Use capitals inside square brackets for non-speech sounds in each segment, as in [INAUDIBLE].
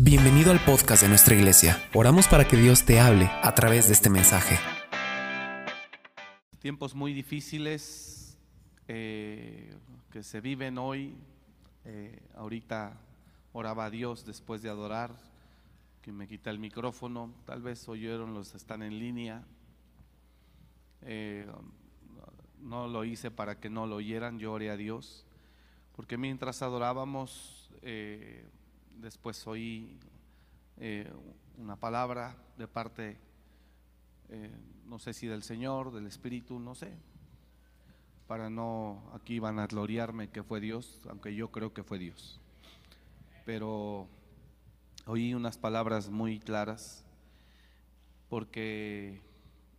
Bienvenido al podcast de nuestra iglesia. Oramos para que Dios te hable a través de este mensaje. Tiempos muy difíciles eh, que se viven hoy. Eh, ahorita oraba a Dios después de adorar, que me quita el micrófono. Tal vez oyeron los que están en línea. Eh, no lo hice para que no lo oyeran, yo oré a Dios. Porque mientras adorábamos, después oí eh, una palabra de parte, eh, no sé si del Señor, del Espíritu, no sé, para no, aquí van a gloriarme que fue Dios, aunque yo creo que fue Dios. Pero oí unas palabras muy claras, porque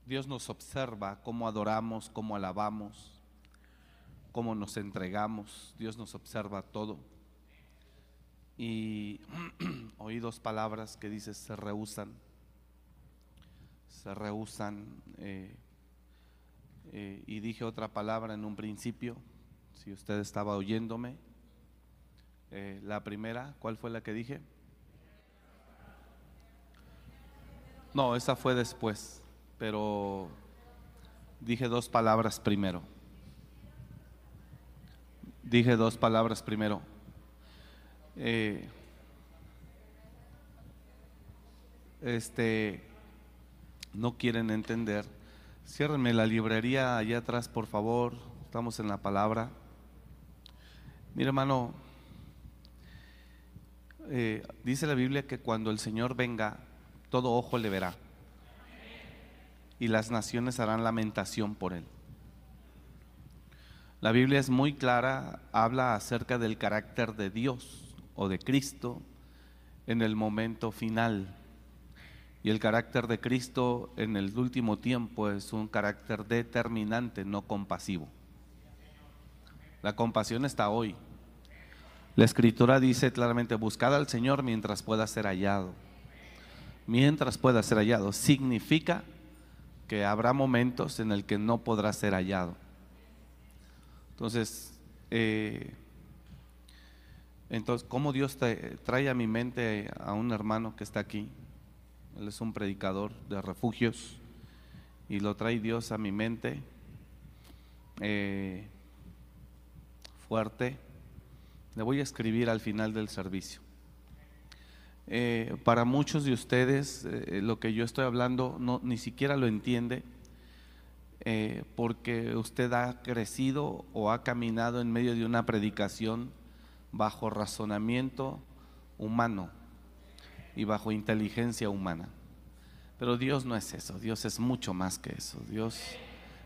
Dios nos observa cómo adoramos, cómo alabamos, cómo nos entregamos, Dios nos observa todo y [CLEARS THROAT] oí dos palabras que dice se rehusan, se rehusan, eh, eh, y dije otra palabra en un principio, si usted estaba oyéndome, eh, la primera, ¿cuál fue la que dije? No, esa fue después, pero dije dos palabras primero. Dije dos palabras primero. Eh, este, no quieren entender. Ciérrenme la librería allá atrás, por favor. Estamos en la palabra. Mira, hermano, eh, dice la Biblia que cuando el Señor venga, todo ojo le verá. Y las naciones harán lamentación por él. La Biblia es muy clara, habla acerca del carácter de Dios o de Cristo en el momento final. Y el carácter de Cristo en el último tiempo es un carácter determinante, no compasivo. La compasión está hoy. La escritura dice claramente, buscad al Señor mientras pueda ser hallado. Mientras pueda ser hallado. Significa que habrá momentos en el que no podrá ser hallado. Entonces, eh, entonces, ¿cómo Dios trae a mi mente a un hermano que está aquí? Él es un predicador de refugios y lo trae Dios a mi mente eh, fuerte. Le voy a escribir al final del servicio. Eh, para muchos de ustedes eh, lo que yo estoy hablando no, ni siquiera lo entiende porque usted ha crecido o ha caminado en medio de una predicación bajo razonamiento humano y bajo inteligencia humana. Pero Dios no es eso, Dios es mucho más que eso. Dios,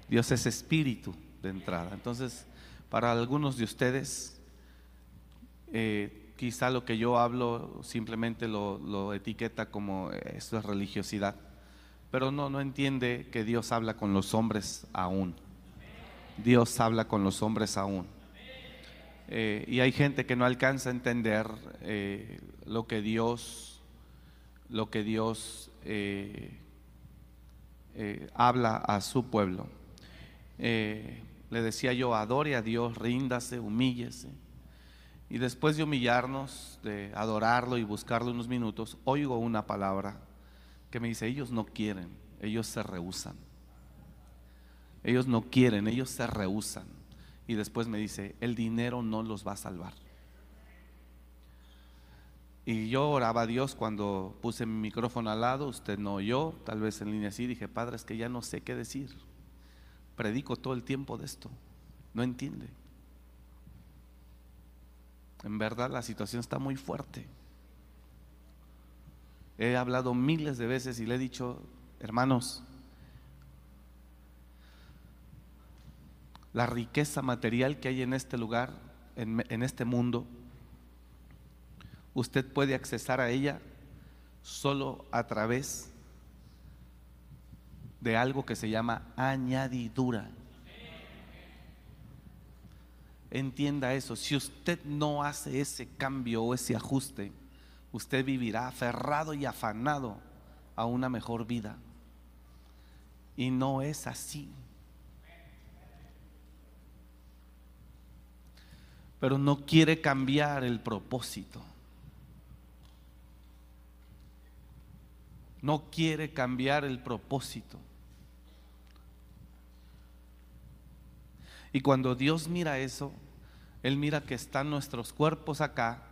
Dios es espíritu de entrada. Entonces, para algunos de ustedes, eh, quizá lo que yo hablo simplemente lo, lo etiqueta como eh, esto es religiosidad, pero no, no entiende que Dios habla con los hombres aún. Dios habla con los hombres aún. Eh, y hay gente que no alcanza a entender eh, lo que Dios, lo que Dios eh, habla a su pueblo. le decía yo, adore a Dios, ríndase, humíllese. Y después de humillarnos, de adorarlo y buscarlo unos minutos, oigo una palabra que me dice, ellos no quieren, ellos se rehusan. Ellos no quieren, ellos se rehusan y después me dice, el dinero no los va a salvar. Y yo oraba a Dios cuando puse mi micrófono al lado, usted no oyó, tal vez en línea así, dije, Padre, es que ya no sé qué decir. Predico todo el tiempo de esto, no entiende. En verdad la situación está muy fuerte. He hablado miles de veces y le he dicho, hermanos, la riqueza material que hay en este lugar, en, este mundo, usted puede accesar a ella solo a través de algo que se llama añadidura. Entienda eso, si usted no hace ese cambio o ese ajuste, usted vivirá aferrado y afanado a una mejor vida. Y no es así. Pero no quiere cambiar el propósito. no quiere cambiar el propósito. Y cuando Dios mira eso, Él mira que están nuestros cuerpos acá,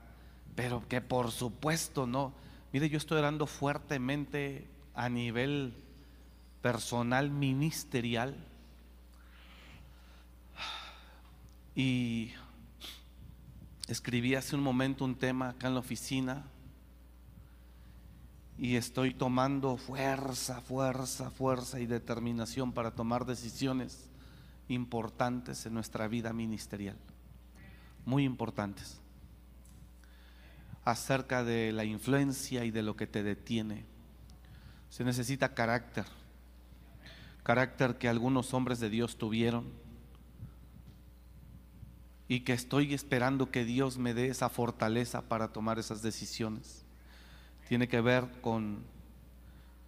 pero que por supuesto no. Mire, yo estoy orando fuertemente a nivel personal, ministerial. Y escribí hace un momento un tema acá en la oficina y estoy tomando fuerza, fuerza, fuerza y determinación para tomar decisiones importantes en nuestra vida ministerial, muy importantes, acerca de la influencia y de lo que te detiene. Se necesita carácter, carácter que algunos hombres de Dios tuvieron y que estoy esperando que Dios me dé esa fortaleza para tomar esas decisiones. Tiene que ver con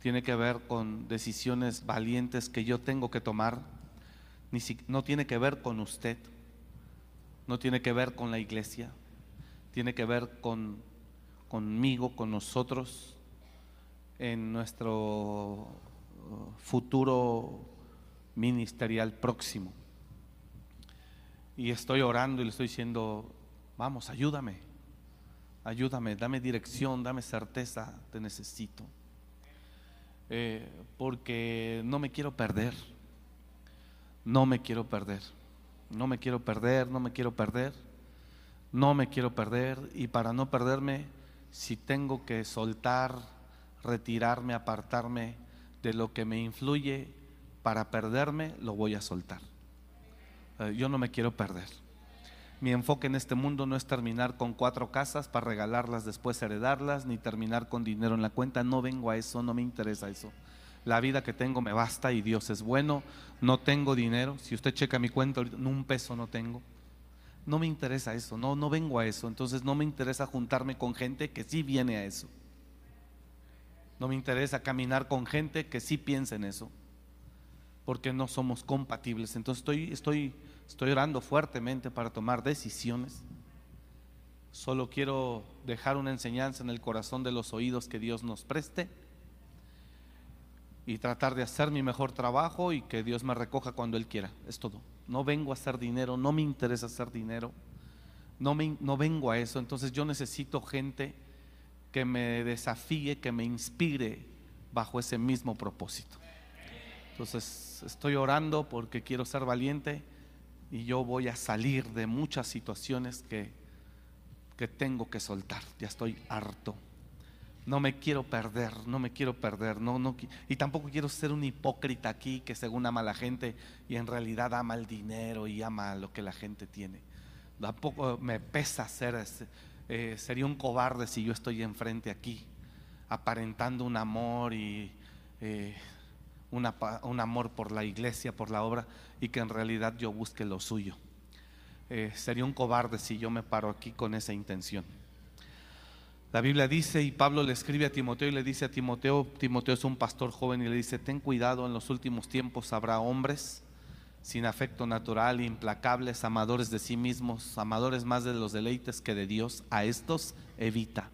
tiene que ver con decisiones valientes que yo tengo que tomar no tiene que ver con usted, no tiene que ver con la iglesia, tiene que ver con conmigo, con nosotros, en nuestro uh, futuro ministerial próximo. Y estoy orando y le estoy diciendo, vamos, ayúdame, ayúdame, dame dirección, dame certeza, te necesito. Eh, porque no me quiero perder no me quiero perder, no me quiero perder, no me quiero perder, no me quiero perder y para no perderme, si tengo que soltar, retirarme, apartarme de lo que me influye para perderme, lo voy a soltar. Eh, yo no me quiero perder. Mi enfoque en este mundo no es terminar con cuatro casas para regalarlas, después heredarlas, ni terminar con dinero en la cuenta. No vengo a eso, no me interesa eso la vida que tengo me basta y Dios es bueno, no tengo dinero, si usted checa mi cuenta, un peso no tengo. No me interesa eso, no, no vengo a eso, entonces no me interesa juntarme con gente que sí viene a eso. No me interesa caminar con gente que sí piensa en eso, porque no somos compatibles. Entonces estoy, estoy, estoy orando fuertemente para tomar decisiones. Solo quiero dejar una enseñanza en el corazón de los oídos que Dios nos preste y tratar de hacer mi mejor trabajo y que Dios me recoja cuando Él quiera. Es todo. No vengo a hacer dinero, no me interesa hacer dinero, no, me, no vengo a eso. Entonces yo necesito gente que me desafíe, que me inspire bajo ese mismo propósito. Entonces estoy orando porque quiero ser valiente y yo voy a salir de muchas situaciones que, que tengo que soltar. Ya estoy harto no me quiero perder, no me quiero perder, no, no, y tampoco quiero ser un hipócrita aquí que según ama la gente y en realidad ama el dinero y ama lo que la gente tiene. Tampoco me pesa ser, eh, sería un cobarde si yo estoy enfrente aquí, aparentando un amor y eh, un amor por la iglesia, por la obra, y que en realidad yo busque lo suyo. Eh, sería un cobarde si yo me paro aquí con esa intención. La Biblia dice, y Pablo le escribe a Timoteo y le dice a Timoteo, Timoteo es un pastor joven y le dice, ten cuidado, en los últimos tiempos habrá hombres sin afecto natural, implacables, amadores de sí mismos, amadores más de los deleites que de Dios. A estos evita.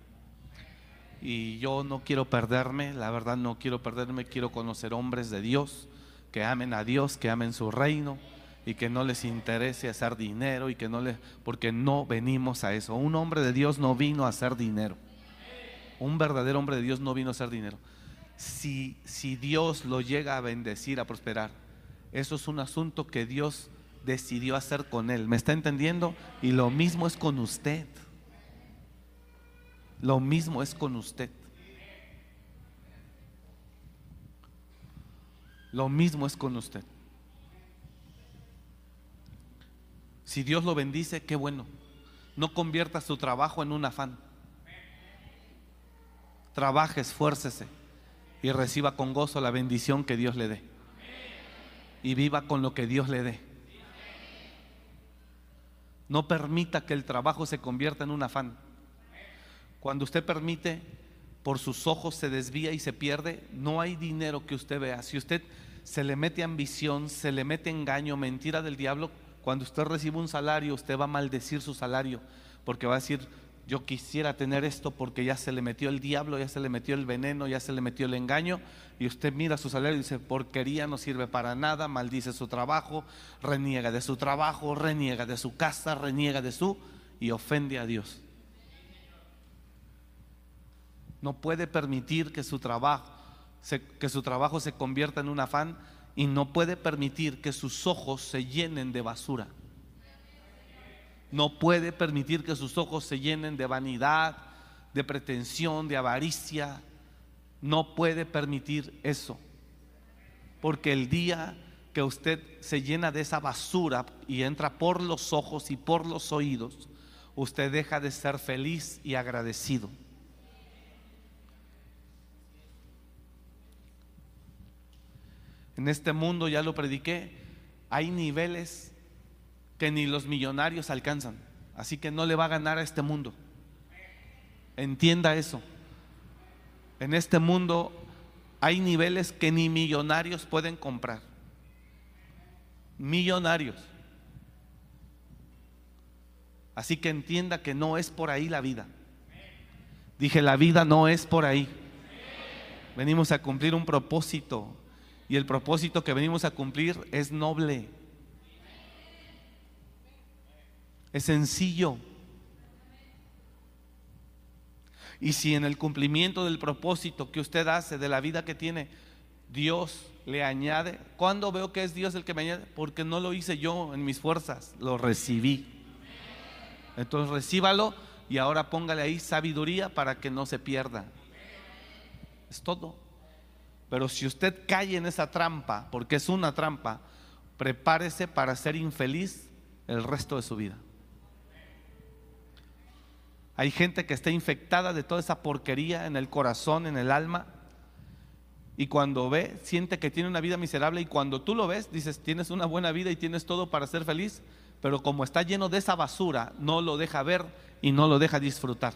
Y yo no quiero perderme, la verdad no quiero perderme, quiero conocer hombres de Dios, que amen a Dios, que amen su reino y que no les interese hacer dinero y que no les, porque no venimos a eso. Un hombre de Dios no vino a hacer dinero. Un verdadero hombre de Dios no vino a hacer dinero. Si, si Dios lo llega a bendecir, a prosperar, eso es un asunto que Dios decidió hacer con él. ¿Me está entendiendo? Y lo mismo es con usted. Lo mismo es con usted. Lo mismo es con usted. Si Dios lo bendice, qué bueno. No convierta su trabajo en un afán trabaje, esfuércese y reciba con gozo la bendición que Dios le dé. Y viva con lo que Dios le dé. No permita que el trabajo se convierta en un afán. Cuando usted permite, por sus ojos se desvía y se pierde, no hay dinero que usted vea. Si usted se le mete ambición, se le mete engaño, mentira del diablo, cuando usted recibe un salario, usted va a maldecir su salario, porque va a decir, yo quisiera tener esto porque ya se le metió el diablo, ya se le metió el veneno, ya se le metió el engaño. Y usted mira su salario y dice, porquería, no sirve para nada, maldice su trabajo, reniega de su trabajo, reniega de su casa, reniega de su y ofende a Dios. No puede permitir que su trabajo se, que su trabajo se convierta en un afán y no puede permitir que sus ojos se llenen de basura no puede permitir que sus ojos se llenen de vanidad, de pretensión, de avaricia. No puede permitir eso. Porque el día que usted se llena de esa basura y entra por los ojos y por los oídos, usted deja de ser feliz y agradecido. En este mundo, ya lo prediqué, hay niveles que ni los millonarios alcanzan. Así que no le va a ganar a este mundo. Entienda eso. En este mundo hay niveles que ni millonarios pueden comprar. Millonarios. Así que entienda que no es por ahí la vida. Dije, la vida no es por ahí. Venimos a cumplir un propósito. Y el propósito que venimos a cumplir es noble. Es sencillo. Y si en el cumplimiento del propósito que usted hace, de la vida que tiene, Dios le añade, ¿cuándo veo que es Dios el que me añade? Porque no lo hice yo en mis fuerzas, lo recibí. Entonces recíbalo y ahora póngale ahí sabiduría para que no se pierda. Es todo. Pero si usted cae en esa trampa, porque es una trampa, prepárese para ser infeliz el resto de su vida. Hay gente que está infectada de toda esa porquería en el corazón, en el alma. Y cuando ve, siente que tiene una vida miserable. Y cuando tú lo ves, dices, tienes una buena vida y tienes todo para ser feliz. Pero como está lleno de esa basura, no lo deja ver y no lo deja disfrutar.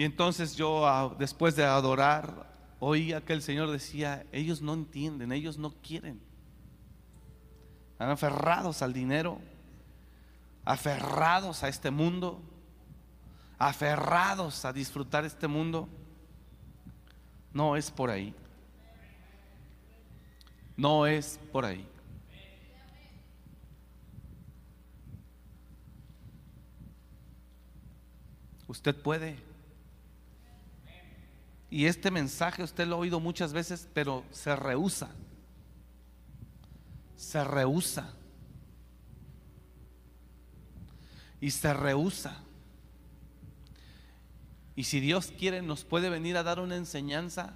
Y entonces yo, después de adorar, oía que el Señor decía, ellos no entienden, ellos no quieren están aferrados al dinero, aferrados a este mundo, aferrados a disfrutar este mundo. No es por ahí. No es por ahí. Usted puede. Y este mensaje usted lo ha oído muchas veces, pero se rehúsa se rehúsa. Y se rehúsa. Y si Dios quiere, nos puede venir a dar una enseñanza,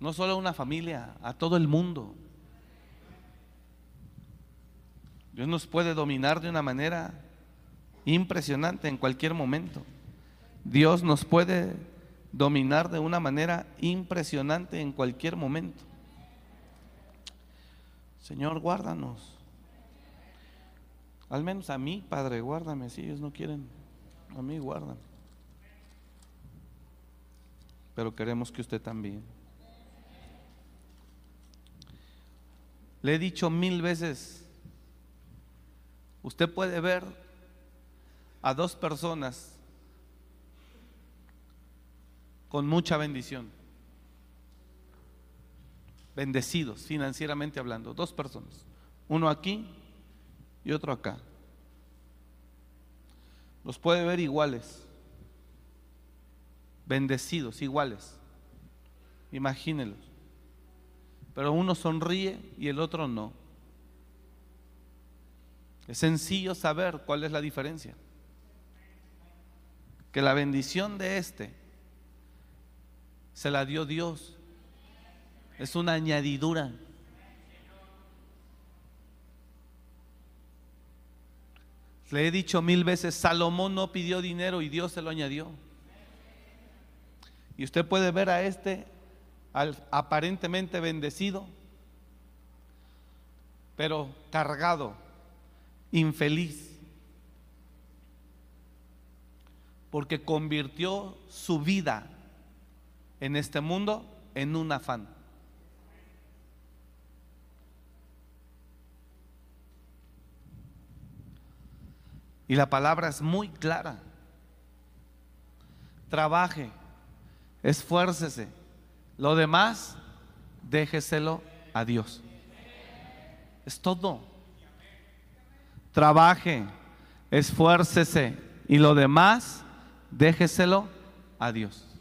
no solo a una familia, a todo el mundo. Dios nos puede dominar de una manera impresionante en cualquier momento. Dios nos puede dominar de una manera impresionante en cualquier momento. Señor, guárdanos. Al menos a mí, Padre, guárdame. Si ellos no quieren, a mí guardan. Pero queremos que usted también. Le he dicho mil veces, usted puede ver a dos personas con mucha bendición bendecidos financieramente hablando, dos personas, uno aquí y otro acá. Los puede ver iguales, bendecidos, iguales. Imagínelos. Pero uno sonríe y el otro no. Es sencillo saber cuál es la diferencia. Que la bendición de este se la dio Dios es una añadidura. Le he dicho mil veces, Salomón no pidió dinero y Dios se lo añadió. Y usted puede ver a este aparentemente bendecido, pero cargado, infeliz, porque convirtió su vida en este mundo en un afán. Y la palabra es muy clara. Trabaje, esfuércese. Lo demás, déjeselo a Dios. Es todo. Trabaje, esfuércese y lo demás, déjeselo a Dios.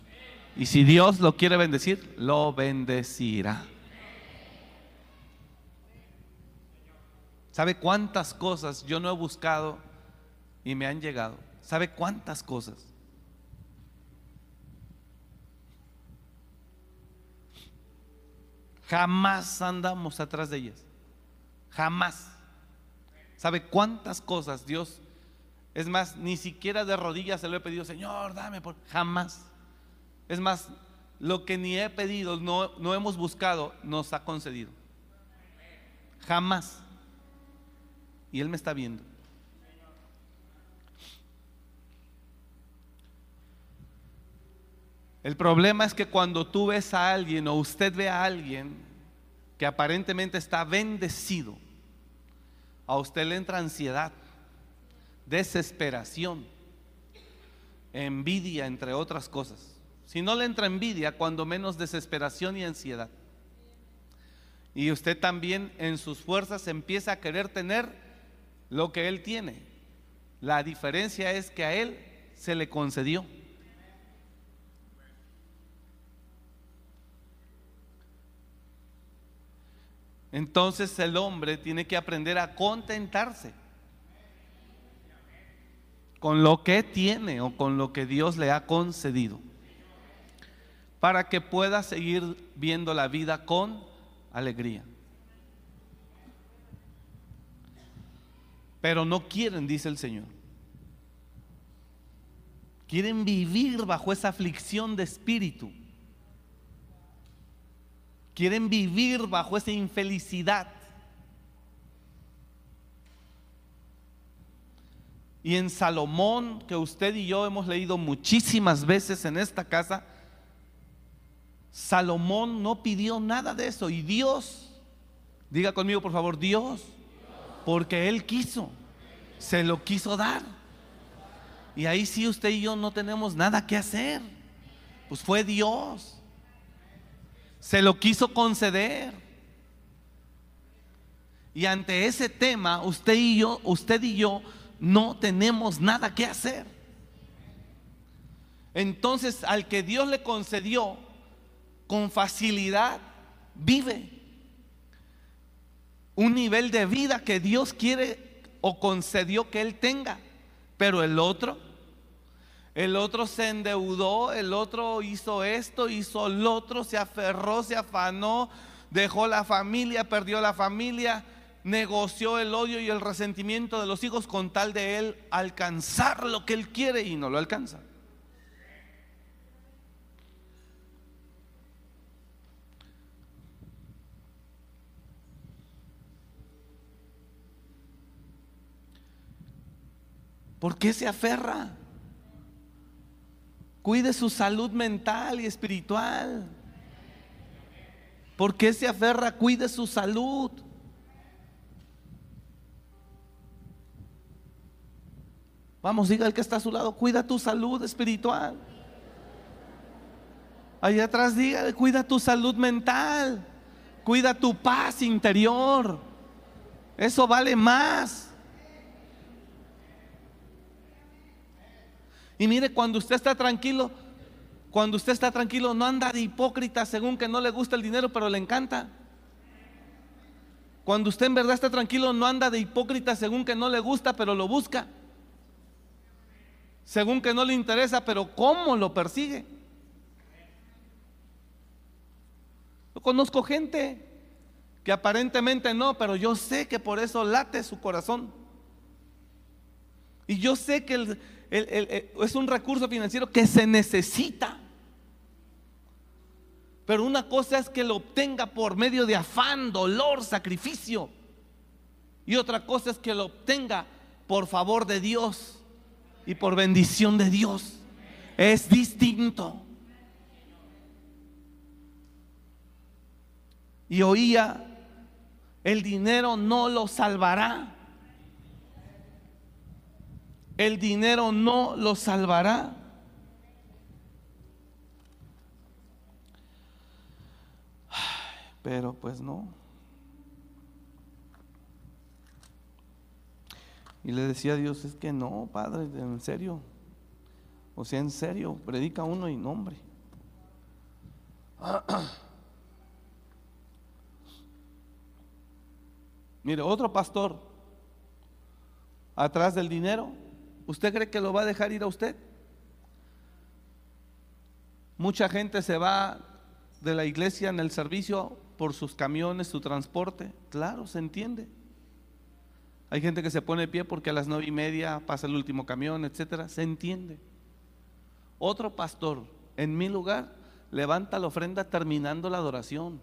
Y si Dios lo quiere bendecir, lo bendecirá. ¿Sabe cuántas cosas yo no he buscado y me han llegado? ¿Sabe cuántas cosas? Jamás andamos atrás de ellas. Jamás. ¿Sabe cuántas cosas Dios? Es más, ni siquiera de rodillas se lo he pedido, Señor, dame por... Jamás. Es más, lo que ni he pedido, no, no hemos buscado, nos ha concedido. Jamás. Y Él me está viendo. El problema es que cuando tú ves a alguien o usted ve a alguien que aparentemente está bendecido, a usted le entra ansiedad, desesperación, envidia, entre otras cosas. Si no le entra envidia, cuando menos desesperación y ansiedad. Y usted también en sus fuerzas empieza a querer tener lo que él tiene. La diferencia es que a él se le concedió. Entonces el hombre tiene que aprender a contentarse con lo que tiene o con lo que Dios le ha concedido para que pueda seguir viendo la vida con alegría. Pero no quieren, dice el Señor. Quieren vivir bajo esa aflicción de espíritu. Quieren vivir bajo esa infelicidad. Y en Salomón, que usted y yo hemos leído muchísimas veces en esta casa, Salomón no pidió nada de eso y Dios, diga conmigo por favor, Dios, porque Él quiso, se lo quiso dar. Y ahí sí usted y yo no tenemos nada que hacer. Pues fue Dios. Se lo quiso conceder. Y ante ese tema, usted y yo, usted y yo no tenemos nada que hacer. Entonces, al que Dios le concedió con facilidad vive un nivel de vida que Dios quiere o concedió que él tenga. Pero el otro, el otro se endeudó, el otro hizo esto, hizo el otro, se aferró, se afanó, dejó la familia, perdió la familia, negoció el odio y el resentimiento de los hijos con tal de él alcanzar lo que él quiere y no lo alcanza. ¿Por qué se aferra? Cuide su salud mental y espiritual. ¿Por qué se aferra? Cuide su salud. Vamos, diga el que está a su lado, cuida tu salud espiritual. Allá atrás diga, cuida tu salud mental. Cuida tu paz interior. Eso vale más. Y mire, cuando usted está tranquilo, cuando usted está tranquilo, no anda de hipócrita según que no le gusta el dinero, pero le encanta. Cuando usted en verdad está tranquilo, no anda de hipócrita según que no le gusta, pero lo busca. Según que no le interesa, pero ¿cómo lo persigue? Yo conozco gente que aparentemente no, pero yo sé que por eso late su corazón. Y yo sé que el, es un recurso financiero que se necesita. Pero una cosa es que lo obtenga por medio de afán, dolor, sacrificio. Y otra cosa es que lo obtenga por favor de Dios y por bendición de Dios. Es distinto. Y oía, el dinero no lo salvará. ¿El dinero no lo salvará? Pero pues no. Y le decía a Dios, es que no, Padre, en serio. O sea, en serio, predica uno y nombre. [CLEARS THROAT] Mire, otro pastor atrás del dinero, ¿usted cree que lo va a dejar ir a usted? Mucha gente se va de la iglesia en el servicio por sus camiones, su transporte. Claro, se entiende. Hay gente que se pone de pie porque a las nueve y media pasa el último camión, etcétera. Se entiende. Otro pastor, en mi lugar, levanta la ofrenda terminando la adoración,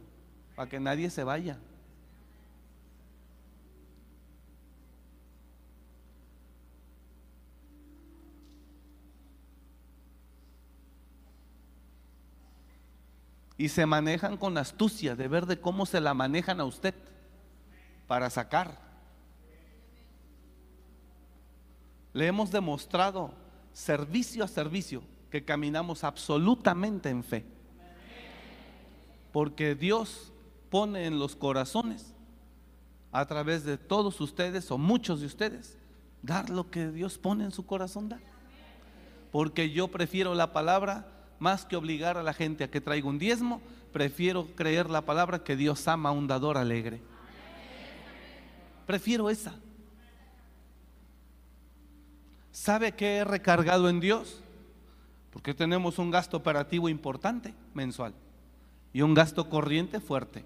para que nadie se vaya. Y se manejan con astucia de ver de cómo se la manejan a usted para sacar. Le hemos demostrado servicio a servicio que caminamos absolutamente en fe. Porque Dios pone en los corazones, a través de todos ustedes o muchos de ustedes, dar lo que Dios pone en su corazón dar. Porque yo prefiero la palabra más que obligar a la gente a que traiga un diezmo, prefiero creer la palabra que Dios ama a un dador alegre. Prefiero esa. ¿Sabe qué he recargado en Dios? Porque tenemos un gasto operativo importante mensual y un gasto corriente fuerte.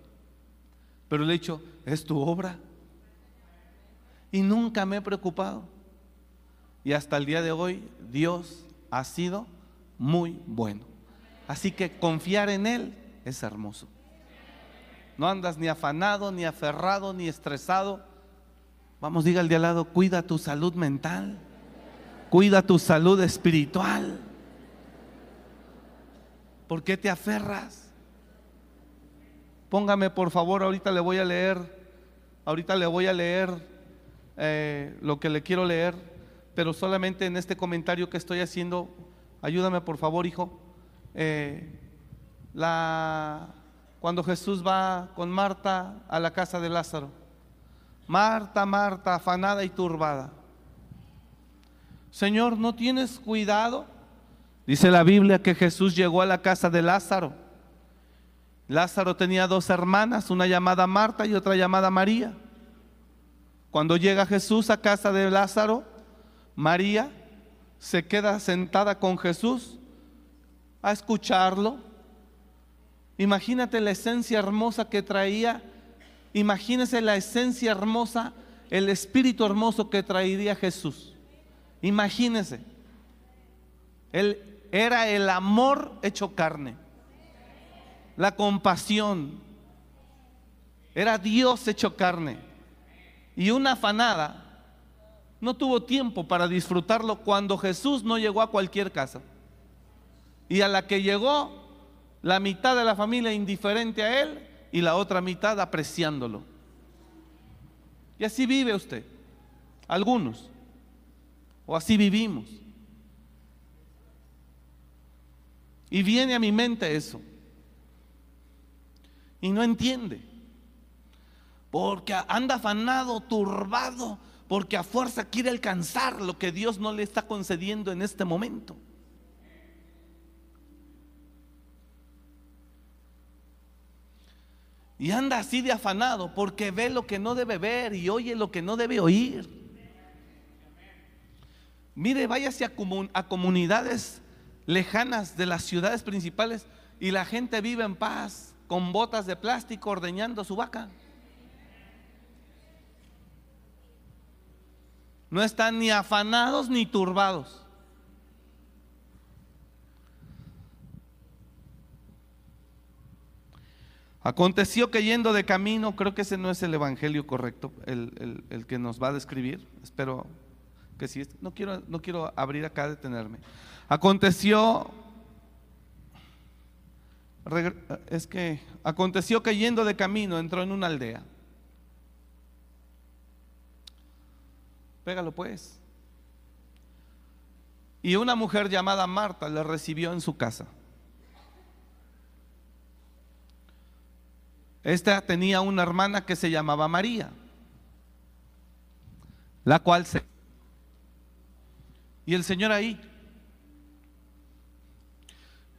Pero le he dicho, es tu obra. Y nunca me he preocupado. Y hasta el día de hoy Dios ha sido muy bueno. Así que confiar en Él es hermoso. No andas ni afanado, ni aferrado, ni estresado. Vamos, diga al de al lado, cuida tu salud mental, cuida tu salud espiritual. ¿Por qué te aferras? Póngame por favor, ahorita le voy a leer, ahorita le voy a leer eh, lo que le quiero leer, pero solamente en este comentario que estoy haciendo Ayúdame por favor, hijo. Eh, cuando Jesús va con Marta a la casa de Lázaro. Marta, Marta, afanada y turbada. Señor, ¿no tienes cuidado? Dice la Biblia que Jesús llegó a la casa de Lázaro. Lázaro tenía dos hermanas, una llamada Marta y otra llamada María. Cuando llega Jesús a casa de Lázaro, María se queda sentada con Jesús a escucharlo. Imagínate la esencia hermosa que traía. Imagínese la esencia hermosa, el espíritu hermoso que traería Jesús. Imagínese. Él era el amor hecho carne. La compasión. Era Dios hecho carne. Y una afanada no tuvo tiempo para disfrutarlo cuando Jesús no llegó a cualquier casa. Y a la que llegó, la mitad de la familia indiferente a él y la otra mitad apreciándolo. Y así vive usted, algunos, o así vivimos. Y viene a mi mente eso. Y no entiende. Porque anda afanado, turbado, porque a fuerza quiere alcanzar lo que Dios no le está concediendo en este momento. Y anda así de afanado porque ve lo que no debe ver y oye lo que no debe oír. Mire, váyase a, a comunidades lejanas de las ciudades principales y la gente vive en paz con botas de plástico ordeñando su vaca. No están ni afanados ni turbados. Aconteció que yendo de camino, creo que ese no es el evangelio correcto, el, que nos va a describir. Espero que sí. No quiero, no quiero abrir acá, detenerme. Aconteció, es que aconteció que yendo de camino entró en una aldea Pégalo pues. Y una mujer llamada Marta le recibió en su casa. Esta tenía una hermana que se llamaba María, la cual se... Y el Señor ahí.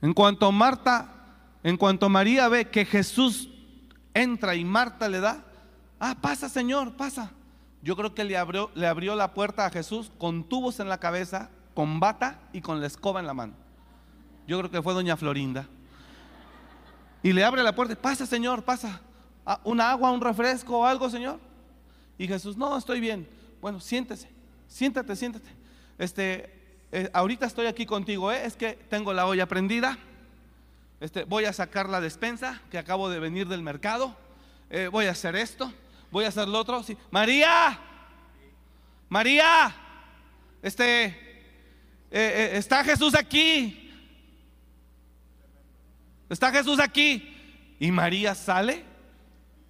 En cuanto Marta, en cuanto María ve que Jesús entra y Marta le da, ah, pasa Señor, pasa. Yo creo que le abrió, le abrió la puerta a Jesús con tubos en la cabeza, con bata y con la escoba en la mano. Yo creo que fue doña Florinda. Y le abre la puerta, pasa Señor, pasa. Ah, ¿Un agua, un refresco o algo, Señor? Y Jesús, no, estoy bien. Bueno, siéntese, siéntate, siéntate. Este, eh, ahorita estoy aquí contigo, ¿eh? es que tengo la olla prendida. Este, voy a sacar la despensa que acabo de venir del mercado. Eh, voy a hacer esto, voy a hacer lo otro. Sí. María, María, este, está Jesús aquí. Está Jesús aquí. Y María sale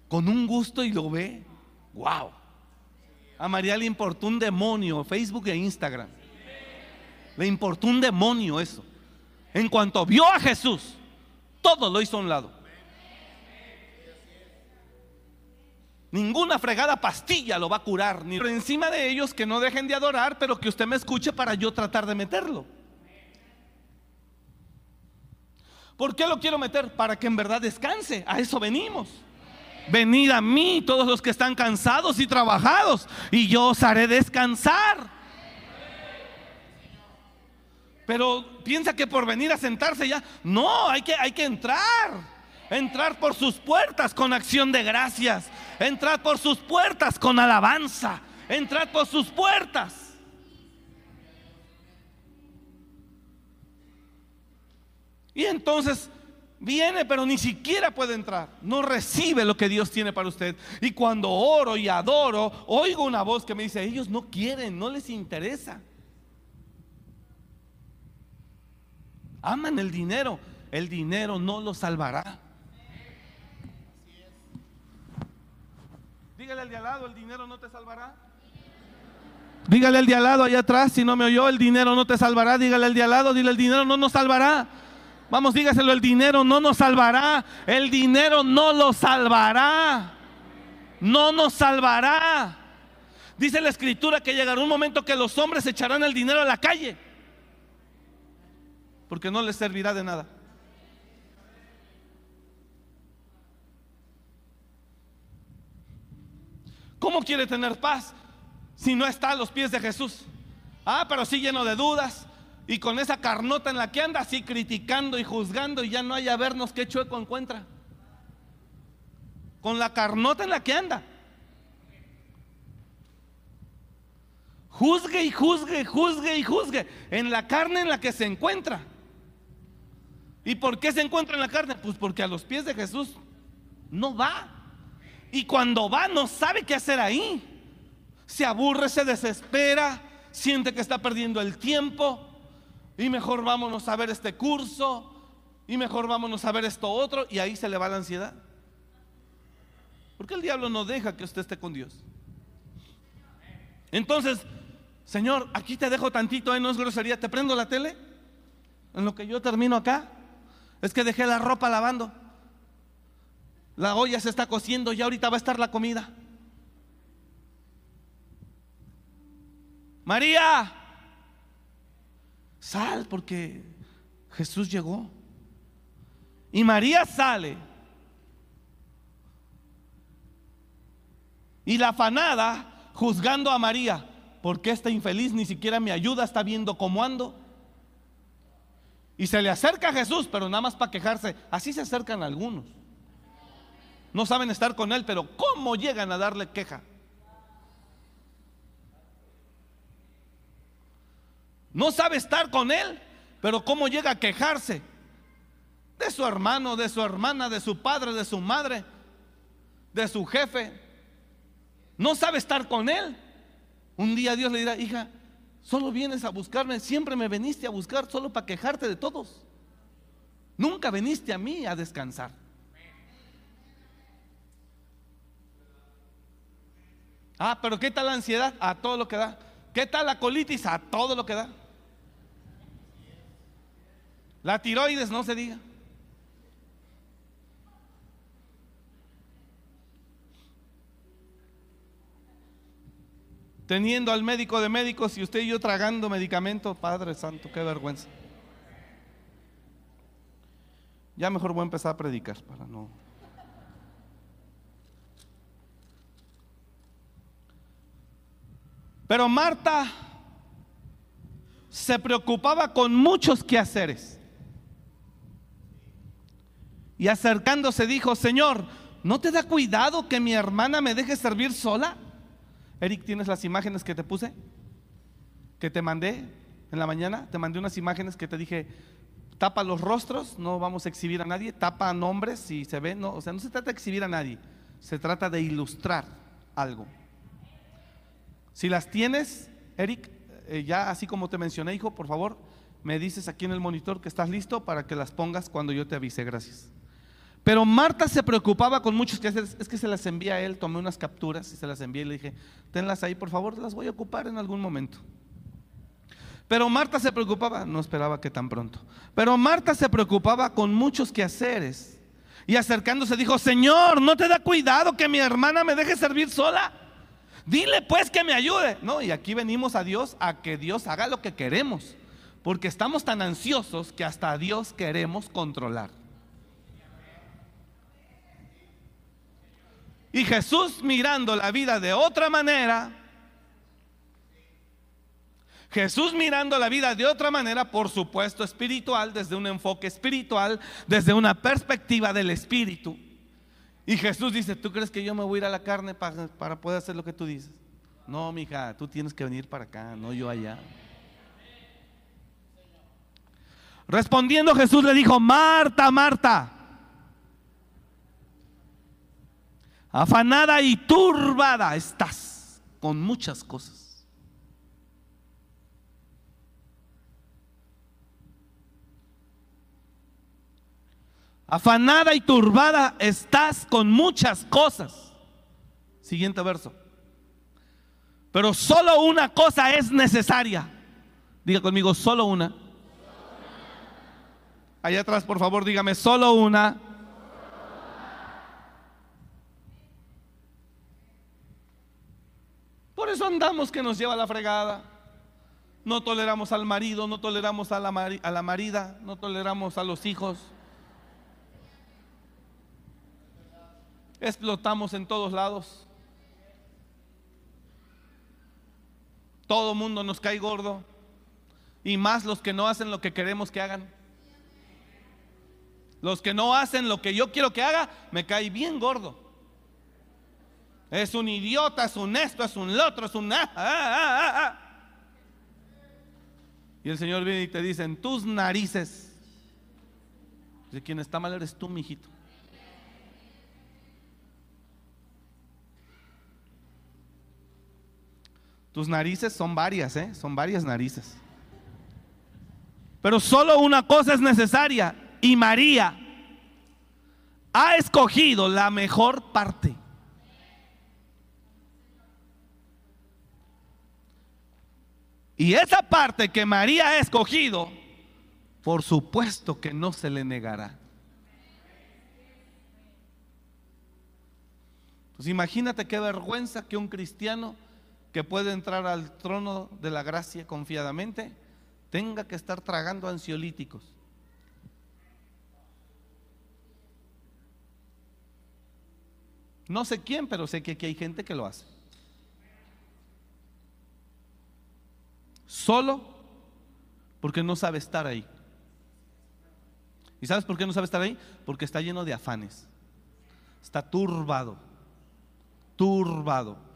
con un gusto y lo ve. Wow. A María le importó un demonio, Facebook e Instagram. Le importó un demonio eso. En cuanto vio a Jesús, todo lo hizo a un lado. Ninguna fregada pastilla lo va a curar. Ni por encima de ellos que no dejen de adorar, pero que usted me escuche para yo tratar de meterlo. ¿Por qué lo quiero meter? Para que en verdad descanse. A eso venimos. Venid a mí todos los que están cansados y trabajados, y yo os haré descansar. Pero piensa que por venir a sentarse ya, no, hay que, hay que entrar. Entrar por sus puertas con acción de gracias. Entrar por sus puertas con alabanza. Entrar por sus puertas. Y entonces Viene, pero ni siquiera puede entrar. No recibe lo que Dios tiene para usted. Y cuando oro y adoro, oigo una voz que me dice, ellos no quieren, no les interesa. Aman el dinero. El dinero no lo salvará. Dígale al de al lado, el dinero no te salvará. Dígale al de al lado allá atrás, si no me oyó, el dinero no te salvará. Dígale al de al lado, dile el dinero no nos salvará. Vamos, dígaselo, el dinero no nos salvará. El dinero no lo salvará. No nos salvará. Dice la escritura que llegará un momento que los hombres echarán el dinero a la calle. Porque no les servirá de nada. ¿Cómo quiere tener paz si no está a los pies de Jesús? Ah, pero sí lleno de dudas, y con esa carnota en la que anda así criticando y juzgando y ya no hay a vernos qué chueco encuentra. Con la carnota en la que anda. Juzgue y juzgue, juzgue y juzgue en la carne en la que se encuentra. ¿Y por qué se encuentra en la carne? Pues porque a los pies de Jesús no va. Y cuando va no sabe qué hacer ahí. Se aburre, se desespera, siente que está perdiendo el tiempo y mejor vámonos a ver este curso, y mejor vámonos a ver esto otro, y ahí se le va la ansiedad. Porque el diablo no deja que usted esté con Dios. Entonces, Señor, aquí te dejo tantito, ¿eh? no es grosería, te prendo la tele. En lo que yo termino acá, es que dejé la ropa lavando. La olla se está cociendo y ahorita va a estar la comida. María, Sal porque Jesús llegó. Y María sale. Y la afanada juzgando a María, porque esta infeliz ni siquiera me ayuda, está viendo cómo ando. Y se le acerca a Jesús, pero nada más para quejarse. Así se acercan algunos. No saben estar con él, pero ¿cómo llegan a darle queja? No sabe estar con él, pero cómo llega a quejarse de su hermano, de su hermana, de su padre, de su madre, de su jefe. No sabe estar con él. Un día Dios le dirá, hija, solo vienes a buscarme, siempre me veniste a buscar solo para quejarte de todos. Nunca veniste a mí a descansar. Ah, pero ¿qué tal la ansiedad? A todo lo que da. ¿Qué tal la colitis? A todo lo que da. La tiroides no se diga. Teniendo al médico de médicos y usted y yo tragando medicamentos, Padre Santo, qué vergüenza. Ya mejor voy a empezar a predicar para no. Pero Marta se preocupaba con muchos quehaceres. Y acercándose dijo, Señor, ¿no te da cuidado que mi hermana me deje servir sola? Eric, ¿tienes las imágenes que te puse? Que te mandé en la mañana. Te mandé unas imágenes que te dije, tapa los rostros, no vamos a exhibir a nadie, tapa nombres si se ve, no, o sea, no se trata de exhibir a nadie, se trata de ilustrar algo. Si las tienes, Eric, eh, ya así como te mencioné, hijo, por favor, me dices aquí en el monitor que estás listo para que las pongas cuando yo te avise, gracias. Pero Marta se preocupaba con muchos que es que se las envía a él, tomé unas capturas y se las envié y le dije, tenlas ahí, por favor, las voy a ocupar en algún momento. Pero Marta se preocupaba, no esperaba que tan pronto, pero Marta se preocupaba con muchos quehaceres. Y acercándose dijo, Señor, ¿no te da cuidado que mi hermana me deje servir sola? Dile pues que me ayude. No, y aquí venimos a Dios a que Dios haga lo que queremos. Porque estamos tan ansiosos que hasta Dios queremos controlar. Y Jesús mirando la vida de otra manera, Jesús mirando la vida de otra manera, por supuesto espiritual, desde un enfoque espiritual, desde una perspectiva del espíritu. Y Jesús dice, ¿tú crees que yo me voy a ir a la carne para, para poder hacer lo que tú dices? No, mija, tú tienes que venir para acá, no yo allá. Respondiendo Jesús le dijo, Marta, Marta, afanada y turbada estás con muchas cosas. Afanada y turbada estás con muchas cosas. Siguiente verso. Pero solo una cosa es necesaria. Diga conmigo, solo una. Allá atrás, por favor, dígame, solo una. Por eso andamos que nos lleva la fregada. No toleramos al marido, no toleramos a la, a la marida, no toleramos a los hijos. Explotamos en todos lados. Todo mundo nos cae gordo. Y más los que no hacen lo que queremos que hagan. Los que no hacen lo que yo quiero que haga, me cae bien gordo. Es un idiota, es un esto, es un otro, es un... Ah, ah, ah, y el Señor viene y te dice, en tus narices. De quien está mal eres tú, mijito. Tus narices son varias, ¿eh? Son varias narices. Pero solo una cosa es necesaria. Y María ha escogido la mejor parte. Y esa parte que María ha escogido, por supuesto que no se le negará. Pues imagínate qué vergüenza que un cristiano que puede entrar al trono de la gracia confiadamente, tenga que estar tragando ansiolíticos. No sé quién, pero sé que aquí hay gente que lo hace. Solo porque no sabe estar ahí. ¿Y sabes por qué no sabe estar ahí? Porque está lleno de afanes. Está turbado. Turbado.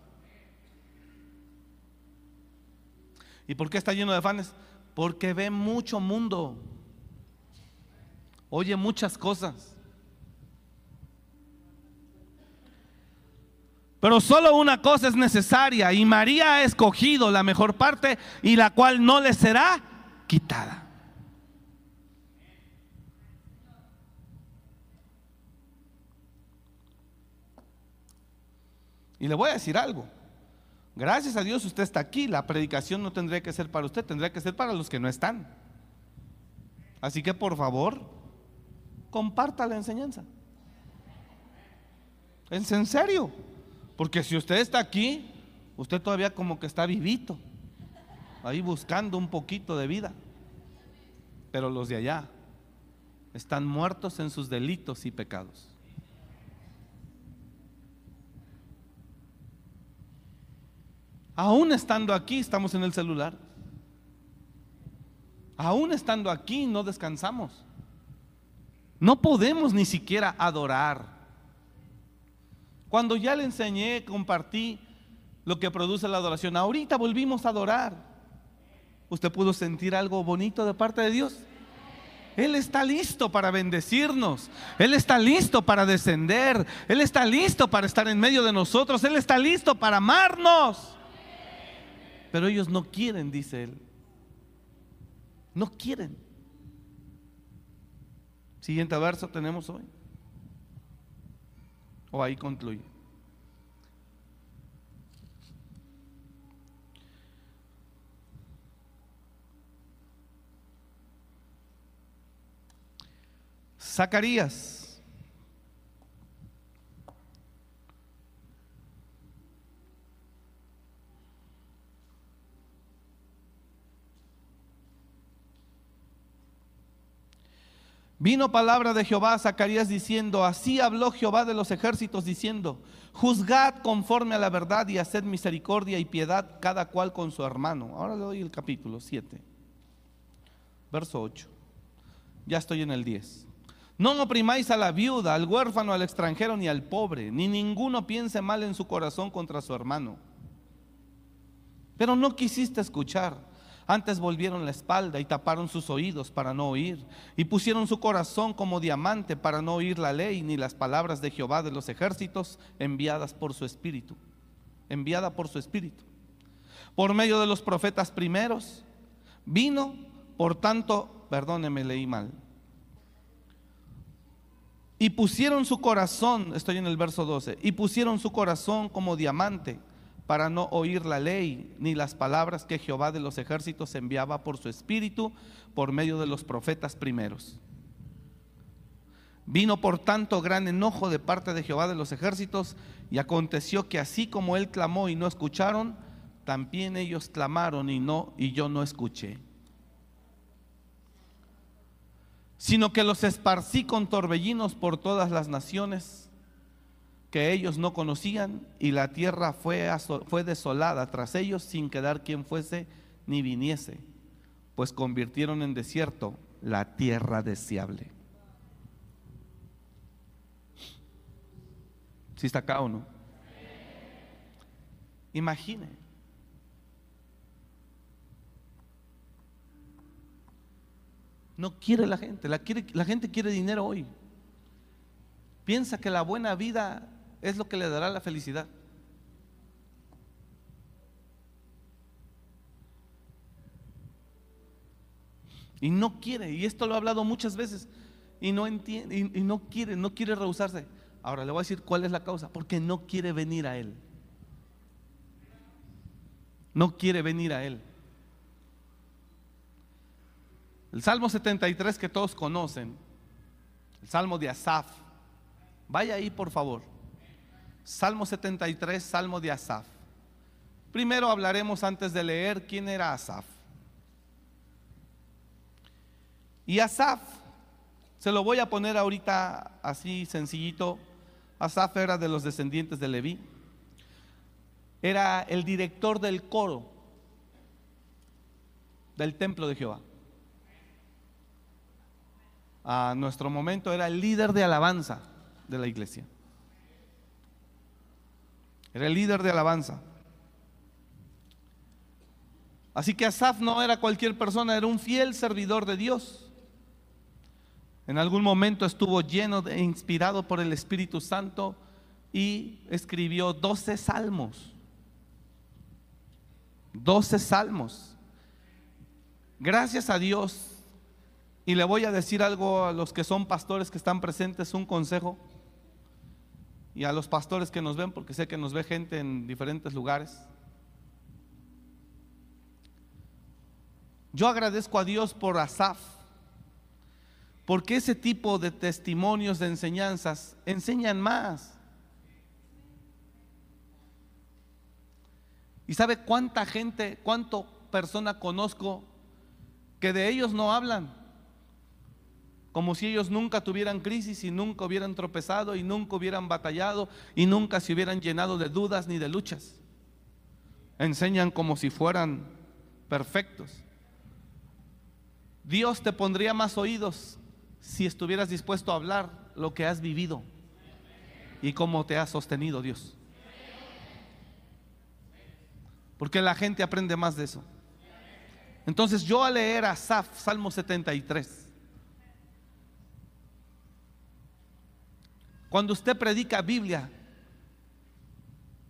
¿Y por qué está lleno de afanes? Porque ve mucho mundo, oye muchas cosas. Pero solo una cosa es necesaria y María ha escogido la mejor parte y la cual no le será quitada. Y le voy a decir algo. Gracias a Dios usted está aquí. La predicación no tendría que ser para usted, tendría que ser para los que no están. Así que por favor, comparta la enseñanza. Es en serio. Porque si usted está aquí, usted todavía como que está vivito, ahí buscando un poquito de vida. Pero los de allá están muertos en sus delitos y pecados. Aún estando aquí, estamos en el celular. Aún estando aquí, no descansamos. No podemos ni siquiera adorar. Cuando ya le enseñé, compartí lo que produce la adoración, ahorita volvimos a adorar. ¿Usted pudo sentir algo bonito de parte de Dios? Él está listo para bendecirnos. Él está listo para descender. Él está listo para estar en medio de nosotros. Él está listo para amarnos. Pero ellos no quieren, dice él. No quieren. Siguiente verso tenemos hoy. O ahí concluye. Zacarías Vino palabra de Jehová a Zacarías diciendo, así habló Jehová de los ejércitos diciendo, juzgad conforme a la verdad y haced misericordia y piedad cada cual con su hermano. Ahora le doy el capítulo 7, verso 8. Ya estoy en el 10. No oprimáis a la viuda, al huérfano, al extranjero ni al pobre, ni ninguno piense mal en su corazón contra su hermano. Pero no quisiste escuchar antes volvieron la espalda y taparon sus oídos para no oír, y pusieron su corazón como diamante para no oír la ley ni las palabras de Jehová de los ejércitos enviadas por su espíritu, enviada por su espíritu. Por medio de los profetas primeros vino, por tanto, perdóneme, leí mal. Y pusieron su corazón, estoy en el verso 12, y pusieron su corazón como diamante para no oír la ley ni las palabras que Jehová de los ejércitos enviaba por su espíritu por medio de los profetas primeros. Vino por tanto gran enojo de parte de Jehová de los ejércitos y aconteció que así como él clamó y no escucharon, también ellos clamaron y no y yo no escuché. Sino que los esparcí con torbellinos por todas las naciones que ellos no conocían y la tierra fue, fue desolada tras ellos sin quedar quien fuese ni viniese, pues convirtieron en desierto la tierra deseable. Si está acá o no? Imagine. No quiere la gente, la gente quiere dinero hoy. Piensa que la buena vida es lo que le dará la felicidad. Y no quiere, y esto lo he hablado muchas veces, y no entiende, y, no quiere, no quiere rehusarse. Ahora le voy a decir cuál es la causa, porque no quiere venir a Él. No quiere venir a Él. El Salmo 73 que todos conocen, el Salmo de Asaf, vaya ahí por favor. Salmo 73, Salmo de Asaf. Primero hablaremos antes de leer quién era Asaf. Y Asaf, se lo voy a poner ahorita así sencillito. Asaf era de los descendientes de Leví. Era el director del coro del templo de Jehová. A nuestro momento era el líder de alabanza de la iglesia. Era el líder de alabanza. Así que Asaf no era cualquier persona, era un fiel servidor de Dios. En algún momento estuvo lleno de inspirado por el Espíritu Santo y escribió 12 salmos. 12 salmos. Gracias a Dios. Y le voy a decir algo a los que son pastores que están presentes, un consejo y a los pastores que nos ven, porque sé que nos ve gente en diferentes lugares. Yo agradezco a Dios por Asaf, Porque ese tipo de testimonios, de enseñanzas, enseñan más. ¿Y sabe cuánta gente, cuánto persona conozco que de ellos no hablan? Como si ellos nunca tuvieran crisis y nunca hubieran tropezado y nunca hubieran batallado y nunca se hubieran llenado de dudas ni de luchas. Enseñan como si fueran perfectos. Dios te pondría más oídos si estuvieras dispuesto a hablar lo que has vivido y cómo te ha sostenido Dios. Porque la gente aprende más de eso. Entonces yo al leer a Saf, Salmo 73, cuando usted predica Biblia,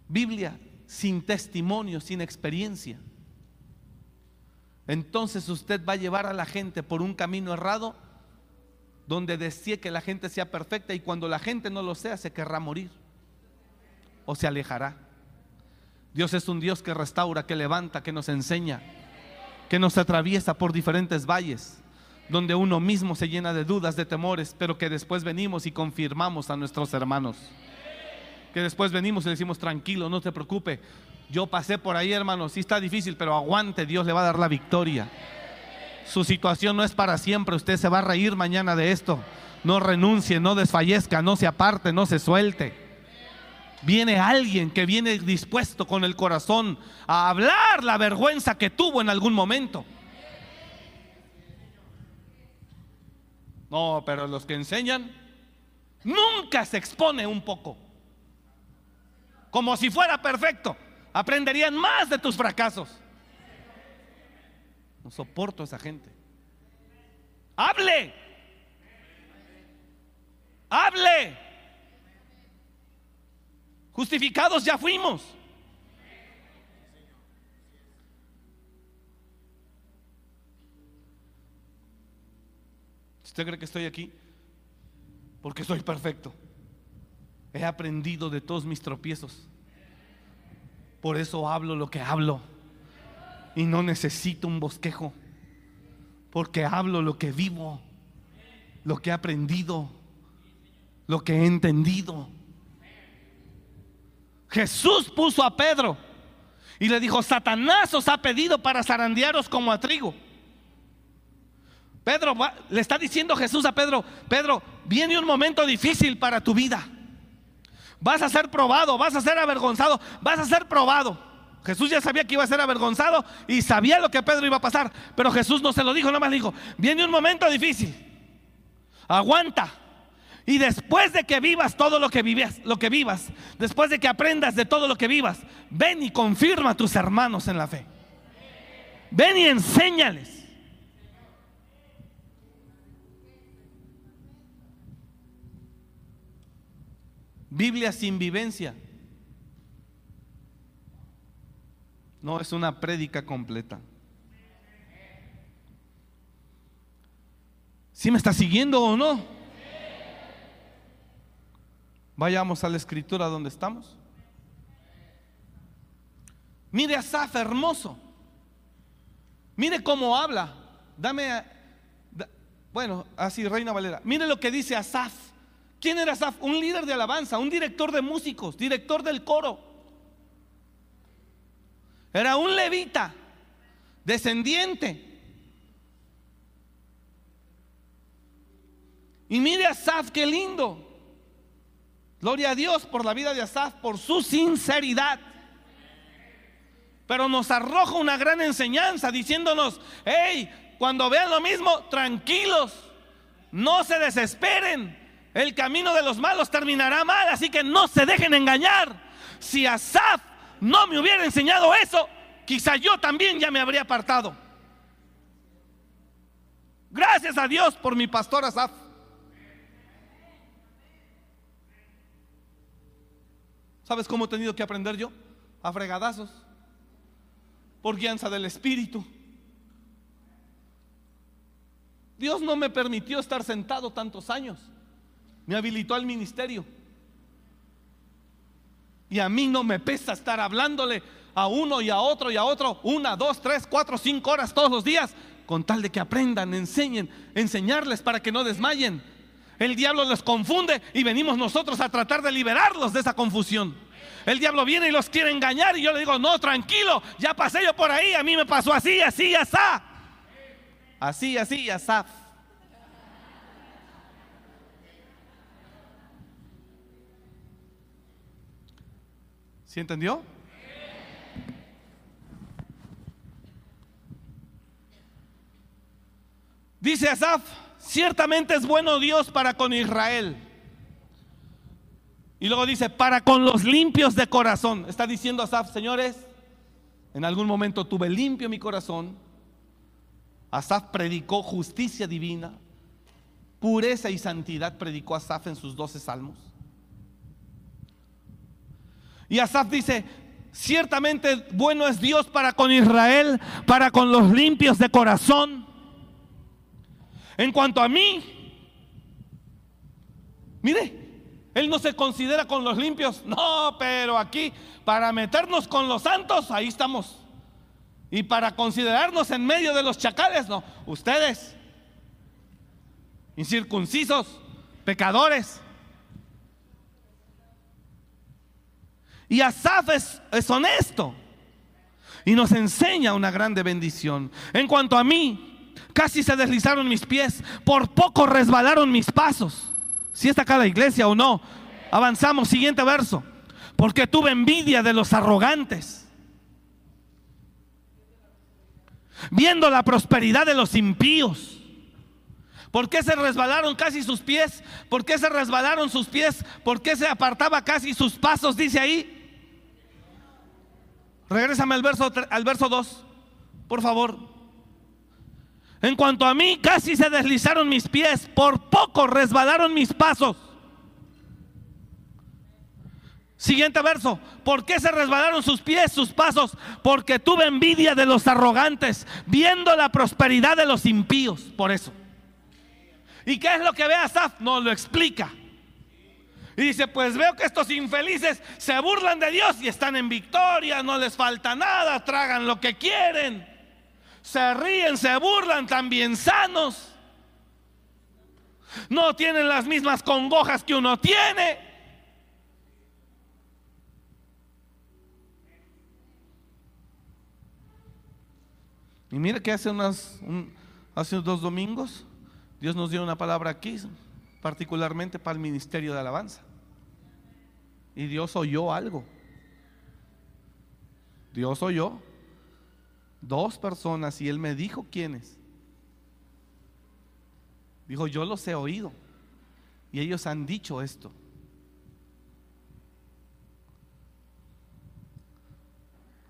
Biblia sin testimonio, sin experiencia, entonces usted va a llevar a la gente por un camino errado donde desee que la gente sea perfecta y cuando la gente no lo sea se querrá morir o se alejará. Dios es un Dios que restaura, que levanta, que nos enseña, que nos atraviesa por diferentes valles, donde uno mismo se llena de dudas, de temores, pero que después venimos y confirmamos a nuestros hermanos. Que después venimos y decimos, tranquilo, no te preocupe. Yo pasé por ahí, hermano, sí está difícil, pero aguante, Dios le va a dar la victoria. Su situación no es para siempre, usted se va a reír mañana de esto. No renuncie, no desfallezca, no se aparte, no se suelte. Viene alguien que viene dispuesto con el corazón a hablar la vergüenza que tuvo en algún momento. No, pero los que enseñan nunca se expone un poco. Como si fuera perfecto. Aprenderían más de tus fracasos. No soporto a esa gente. Hable. Hable. Justificados ya fuimos. ¿Usted cree que estoy aquí? Porque soy perfecto. He aprendido de todos mis tropiezos. Por eso hablo lo que hablo. Y no necesito un bosquejo. Porque hablo lo que vivo, lo que he aprendido, lo que he entendido. Jesús puso a Pedro y le dijo, Satanás os ha pedido para zarandearos como a trigo. Pedro, le está diciendo Jesús a Pedro, Pedro, viene un momento difícil para tu vida. Vas a ser probado, vas a ser avergonzado, vas a ser probado. Jesús ya sabía que iba a ser avergonzado y sabía lo que Pedro iba a pasar, pero Jesús no se lo dijo, nada más dijo, viene un momento difícil. Aguanta. Y después de que vivas todo lo que lo que vivas, después de que aprendas de todo lo que vivas, ven y confirma a tus hermanos en la fe. Ven y enséñales. Biblia sin vivencia. No es una prédica completa. ¿Sí me está siguiendo o no? Vayamos a la escritura donde estamos. Mire a Saf hermoso. Mire cómo habla. Dame, bueno, así Reina Valera. Mire lo que dice Asaf. ¿Quién era Asaf? Un líder de alabanza, un director de músicos, director del coro. Era un levita, descendiente. Y mire Asaf, qué lindo. Gloria a Dios por la vida de Asaf, por su sinceridad. Pero nos arroja una gran enseñanza diciéndonos, hey, cuando vean lo mismo, tranquilos, no se desesperen. El camino de los malos terminará mal, así que no se dejen engañar. Si Asaf no me hubiera enseñado eso, quizá yo también ya me habría apartado. Gracias a Dios por mi pastor Asaf. ¿Sabes cómo he tenido que aprender yo? A fregadazos. Por guianza del Espíritu. Dios no me permitió estar sentado tantos años me habilitó al ministerio. Y a mí no me pesa estar hablándole a uno y a otro y a otro una, dos, tres, cuatro, cinco horas todos los días. con tal de que aprendan, enseñen, enseñarles para que no desmayen. El diablo los confunde y venimos nosotros a tratar de liberarlos de esa confusión. El diablo viene y los quiere engañar y yo le digo, no, tranquilo, ya pasé yo por ahí, a mí me pasó así, así, así. Así, así, así. ¿Sí entendió? Dice Asaf, ciertamente es bueno Dios para con Israel. Y luego dice, para con los limpios de corazón. Está diciendo Asaf, señores, en algún momento tuve limpio mi corazón. Asaf predicó justicia divina, pureza y santidad predicó Asaf en sus doce salmos. Y Asaf dice, ciertamente bueno es Dios para con Israel, para con los limpios de corazón. En cuanto a mí, mire, él no se considera con los limpios. No, pero aquí, para meternos con los santos, ahí estamos. Y para considerarnos en medio de los chacales, no. Ustedes, incircuncisos, pecadores. Y Asaf es, es honesto y nos enseña una grande bendición. En cuanto a mí, Casi se deslizaron mis pies, por poco resbalaron mis pasos. Si está acá la iglesia o no. Avanzamos, siguiente verso. Porque tuve envidia de los arrogantes. Viendo la prosperidad de los impíos. ¿Por qué se resbalaron casi sus pies? ¿Por qué se resbalaron sus pies? ¿Por qué se apartaba casi sus pasos? Dice ahí. Regrésame al verso, al verso 2, por favor. En cuanto a mí, casi se deslizaron mis pies, por poco resbalaron mis pasos. Siguiente verso. ¿Por qué se resbalaron sus pies, sus pasos? Porque tuve envidia de los arrogantes, viendo la prosperidad de los impíos. Por eso. ¿Y qué es lo que ve Asaf? No lo explica. Y dice, pues veo que estos infelices se burlan de Dios y están en victoria, no les falta nada, tragan lo que quieren se ríen, se burlan, también sanos. No tienen las mismas congojas que uno tiene. Y mire que hace, unas, hace dos domingos Dios nos dio una palabra aquí, particularmente para el ministerio de alabanza. Y Dios oyó algo. Dios oyó dos personas y él me dijo quiénes. Dijo, yo los he oído y ellos han dicho esto.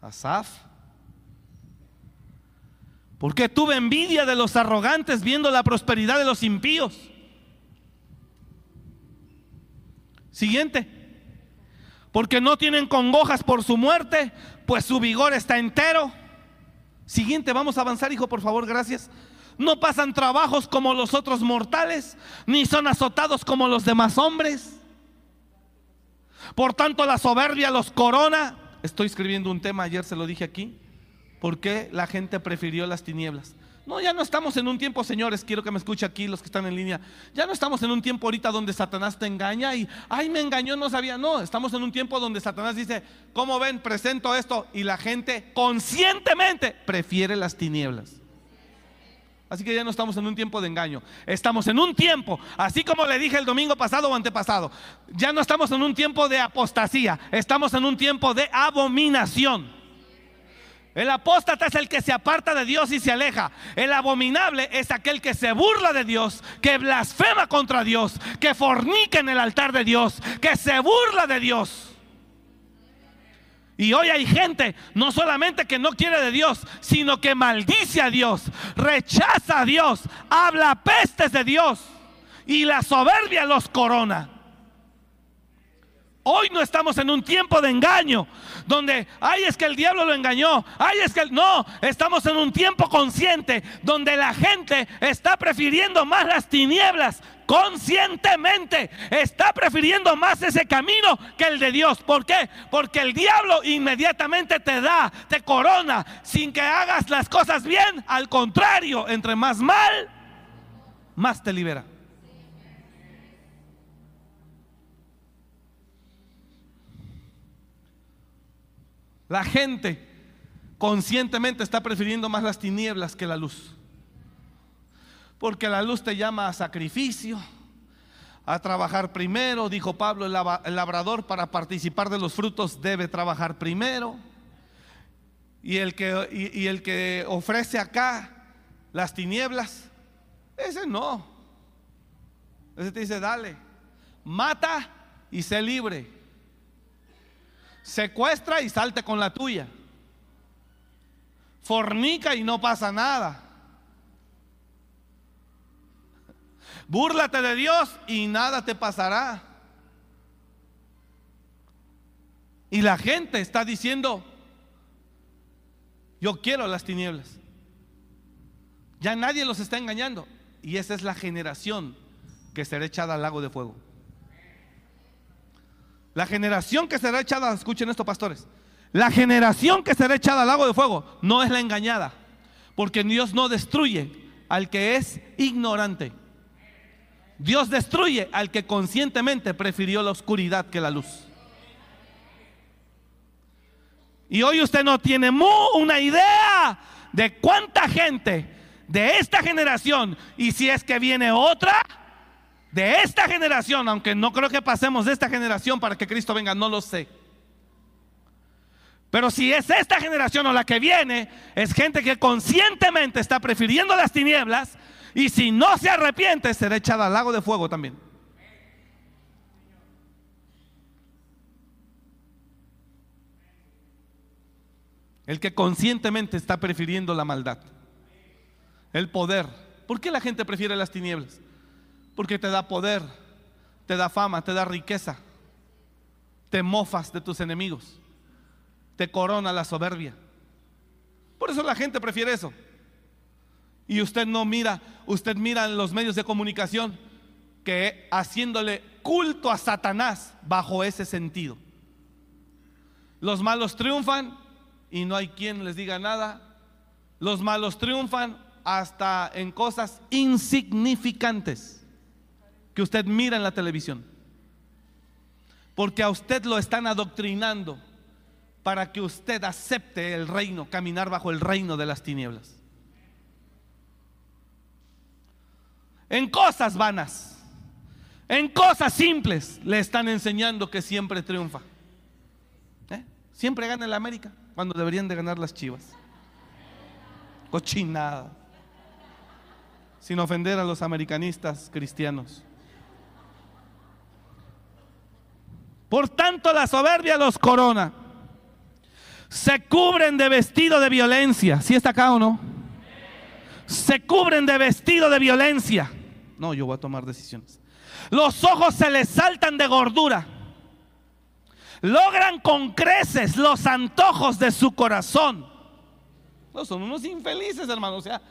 Asaf. Porque tuve envidia de los arrogantes viendo la prosperidad de los impíos. Siguiente. Porque no tienen congojas por su muerte, pues su vigor está entero. Siguiente, vamos a avanzar, hijo, por favor, gracias. No pasan trabajos como los otros mortales, ni son azotados como los demás hombres. Por tanto, la soberbia los corona. Estoy escribiendo un tema, ayer se lo dije aquí. ¿Por qué la gente prefirió las tinieblas? No, ya no estamos en un tiempo, señores, quiero que me escuche aquí los que están en línea. Ya no estamos en un tiempo ahorita donde Satanás te engaña y, ay, me engañó, no sabía. No, estamos en un tiempo donde Satanás dice, ¿cómo ven? Presento esto y la gente conscientemente prefiere las tinieblas. Así que ya no estamos en un tiempo de engaño. Estamos en un tiempo, así como le dije el domingo pasado o antepasado, ya no estamos en un tiempo de apostasía, estamos en un tiempo de abominación. El apóstata es el que se aparta de Dios y se aleja. El abominable es aquel que se burla de Dios, que blasfema contra Dios, que fornica en el altar de Dios, que se burla de Dios. Y hoy hay gente no solamente que no quiere de Dios, sino que maldice a Dios, rechaza a Dios, habla pestes de Dios y la soberbia los corona. Hoy no estamos en un tiempo de engaño, donde, ay, es que el diablo lo engañó, ay, es que no, estamos en un tiempo consciente, donde la gente está prefiriendo más las tinieblas, conscientemente, está prefiriendo más ese camino que el de Dios. ¿Por qué? Porque el diablo inmediatamente te da, te corona, sin que hagas las cosas bien, al contrario, entre más mal, más te libera. La gente conscientemente está prefiriendo más las tinieblas que la luz. Porque la luz te llama a sacrificio, a trabajar primero. Dijo Pablo, el labrador para participar de los frutos debe trabajar primero. Y el que, y, el que ofrece acá las tinieblas, ese no. Ese te dice, dale, mata y sé libre secuestra y salte con la tuya. Fornica y no pasa nada. Búrlate de Dios y nada te pasará. Y la gente está diciendo, yo quiero las tinieblas. Ya nadie los está engañando. Y esa es la generación que será echada al lago de fuego. La generación que será echada, escuchen esto pastores, la generación que será echada al lago de fuego no es la engañada, porque Dios no destruye al que es ignorante. Dios destruye al que conscientemente prefirió la oscuridad que la luz. Y hoy usted no tiene una idea de cuánta gente de esta generación, y si es que viene otra, de esta generación, aunque no creo que pasemos de esta generación para que Cristo venga, no lo sé. Pero si es esta generación o la que viene, es gente que conscientemente está prefiriendo las tinieblas y si no se arrepiente será echada al lago de fuego también. El que conscientemente está prefiriendo la maldad, el poder. ¿Por qué la gente prefiere las tinieblas? Porque te da poder, te da fama, te da riqueza. Te mofas de tus enemigos. Te corona la soberbia. Por eso la gente prefiere eso. Y usted no mira, usted mira en los medios de comunicación que haciéndole culto a Satanás bajo ese sentido. Los malos triunfan y no hay quien les diga nada. Los malos triunfan hasta en cosas insignificantes que usted mira en la televisión. Porque a usted lo están adoctrinando para que usted acepte el reino, caminar bajo el reino de las tinieblas. En cosas vanas, en cosas simples, le están enseñando que siempre triunfa. ¿Eh? Siempre gana el América cuando deberían de ganar las chivas. Cochinada. Sin ofender a los americanistas cristianos. Por tanto, la soberbia los corona. Se cubren de vestido de violencia. ¿Sí está acá o no? Se cubren de vestido de violencia. No, yo voy a tomar decisiones. Los ojos se les saltan de gordura. Logran con creces los antojos de su corazón. No, son unos infelices, hermanos. O sea,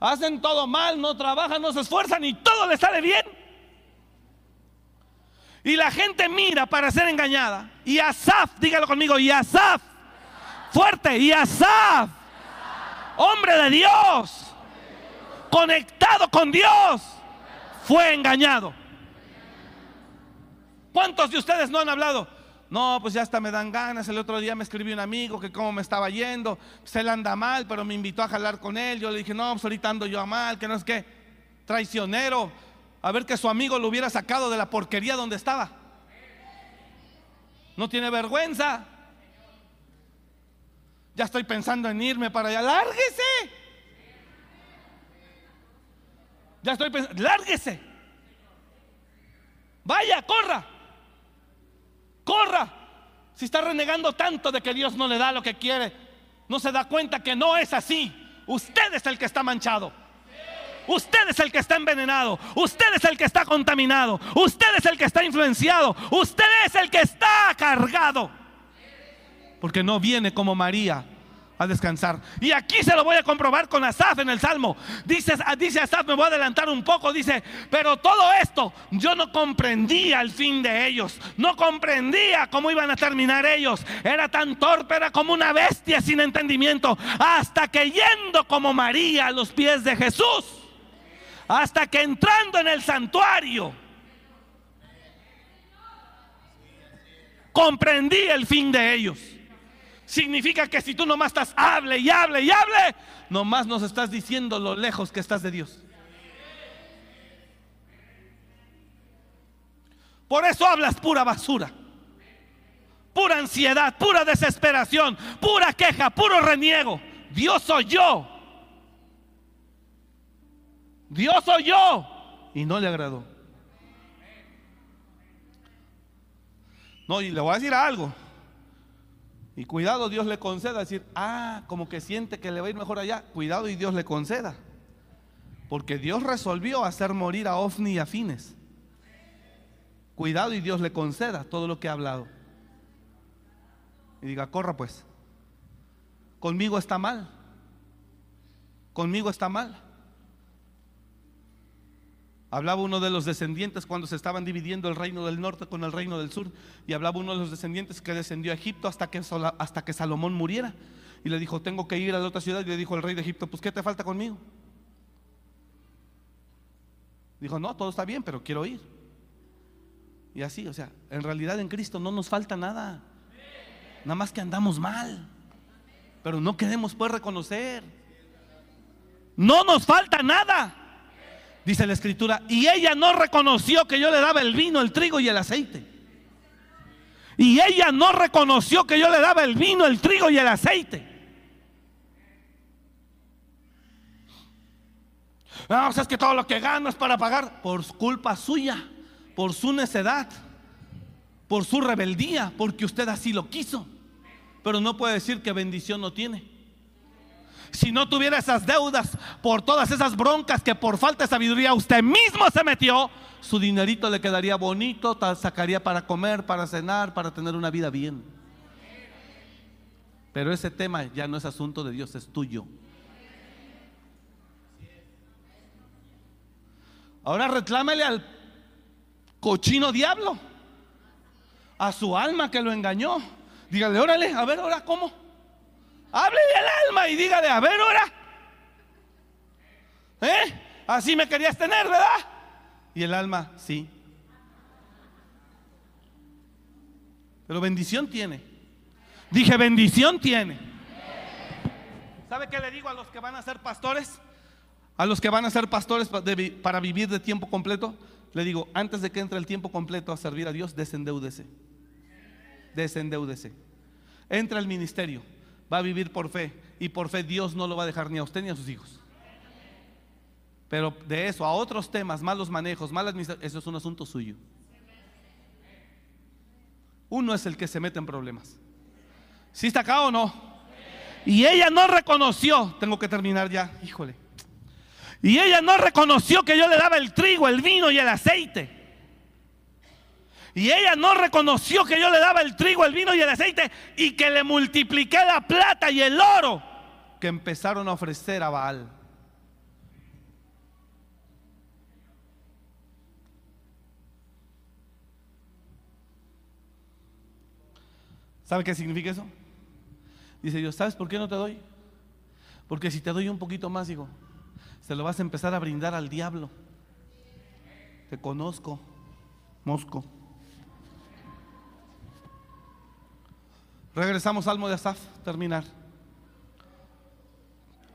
hacen todo mal, no trabajan, no se esfuerzan y todo les sale bien. Y la gente mira para ser engañada. Y Asaf, dígalo conmigo, y Asaf, fuerte, y Asaf, hombre de Dios, conectado con Dios, fue engañado. ¿Cuántos de ustedes no han hablado? No, pues ya hasta me dan ganas. El otro día me escribió un amigo que cómo me estaba yendo. Pues él anda mal, pero me invitó a jalar con él. Yo le dije, no, pues ahorita ando yo a mal, que no es que traicionero a ver que su amigo lo hubiera sacado de la porquería donde estaba. No tiene vergüenza. Ya estoy pensando en irme para allá. Lárguese. Ya estoy pensando, lárguese. Vaya, corra. Corra. Si está renegando tanto de que Dios no le da lo que quiere, no se da cuenta que no es así. Usted es el que está manchado. Usted es el que está envenenado. Usted es el que está contaminado. Usted es el que está influenciado. Usted es el que está cargado. Porque no viene como María a descansar. Y aquí se lo voy a comprobar con Asaf en el Salmo. Dice, dice Asaf, me voy a adelantar un poco, dice, pero todo esto yo no comprendía el fin de ellos. No comprendía cómo iban a terminar ellos. Era tan torpe, era como una bestia sin entendimiento. Hasta que yendo como María a los pies de Jesús. Hasta que entrando en el santuario. Comprendí el fin de ellos significa que si tú nomás estás, hable y hable y hable, nomás nos estás diciendo lo lejos que estás de Dios. Por eso hablas pura basura, pura ansiedad, pura desesperación, pura queja, puro reniego. Dios soy yo. Dios soy yo. Y no le agradó. No, y le voy a decir algo. Y cuidado, Dios le conceda decir, ah, como que siente que le va a ir mejor allá. Cuidado y Dios le conceda. Porque Dios resolvió hacer morir a Ofni y a Fines. Cuidado y Dios le conceda todo lo que ha hablado. Y diga, corra pues. Conmigo está mal. Conmigo está mal. Hablaba uno de los descendientes cuando se estaban dividiendo el reino del norte con el reino del sur. Y hablaba uno de los descendientes que descendió a Egipto hasta que, hasta que Salomón muriera. Y le dijo, tengo que ir a la otra ciudad. Y le dijo el rey de Egipto, pues ¿qué te falta conmigo? Dijo, no, todo está bien, pero quiero ir. Y así, o sea, en realidad en Cristo no nos falta nada. Nada más que andamos mal. Pero no queremos pues reconocer. No nos falta nada. Dice la escritura, y ella no reconoció que yo le daba el vino, el trigo y el aceite. Y ella no reconoció que yo le daba el vino, el trigo y el aceite. No, o sea, es que todo lo que gano es para pagar por culpa suya, por su necedad, por su rebeldía, porque usted así lo quiso. Pero no puede decir que bendición no tiene si no tuviera esas deudas por todas esas broncas que por falta de sabiduría usted mismo se metió, su dinerito le quedaría bonito, sacaría para comer, para cenar, para tener una vida bien. Pero ese tema ya no es asunto de Dios, es tuyo. Ahora reclámele al cochino diablo, a su alma que lo engañó. Dígale, órale, a ver, ahora cómo. Háblele al alma y dígale, a ver ahora. ¿Eh? Así me querías tener, ¿verdad? Y el alma, sí. Pero bendición tiene. Dije, bendición tiene. ¿Sabe qué le digo a los que van a ser pastores? A los que van a ser pastores para vivir de tiempo completo. Le digo, antes de que entre el tiempo completo a servir a Dios, desendeúdese. Desendeúdese. Entra al ministerio va a vivir por fe. Y por fe Dios no lo va a dejar ni a usted ni a sus hijos. Pero de eso a otros temas, malos manejos, malas administración, eso es un asunto suyo. Uno es el que se mete en problemas. ¿Sí está acá o no? Y ella no reconoció, tengo que terminar ya, híjole. Y ella no reconoció que yo le daba el trigo, el vino y el aceite. Y ella no reconoció que yo le daba el trigo, el vino y el aceite y que le multipliqué la plata y el oro que empezaron a ofrecer a Baal. ¿Sabe qué significa eso? Dice Dios, ¿sabes por qué no te doy? Porque si te doy un poquito más, digo, se lo vas a empezar a brindar al diablo. Te conozco, Mosco. Regresamos al Salmo de Asaf, terminar.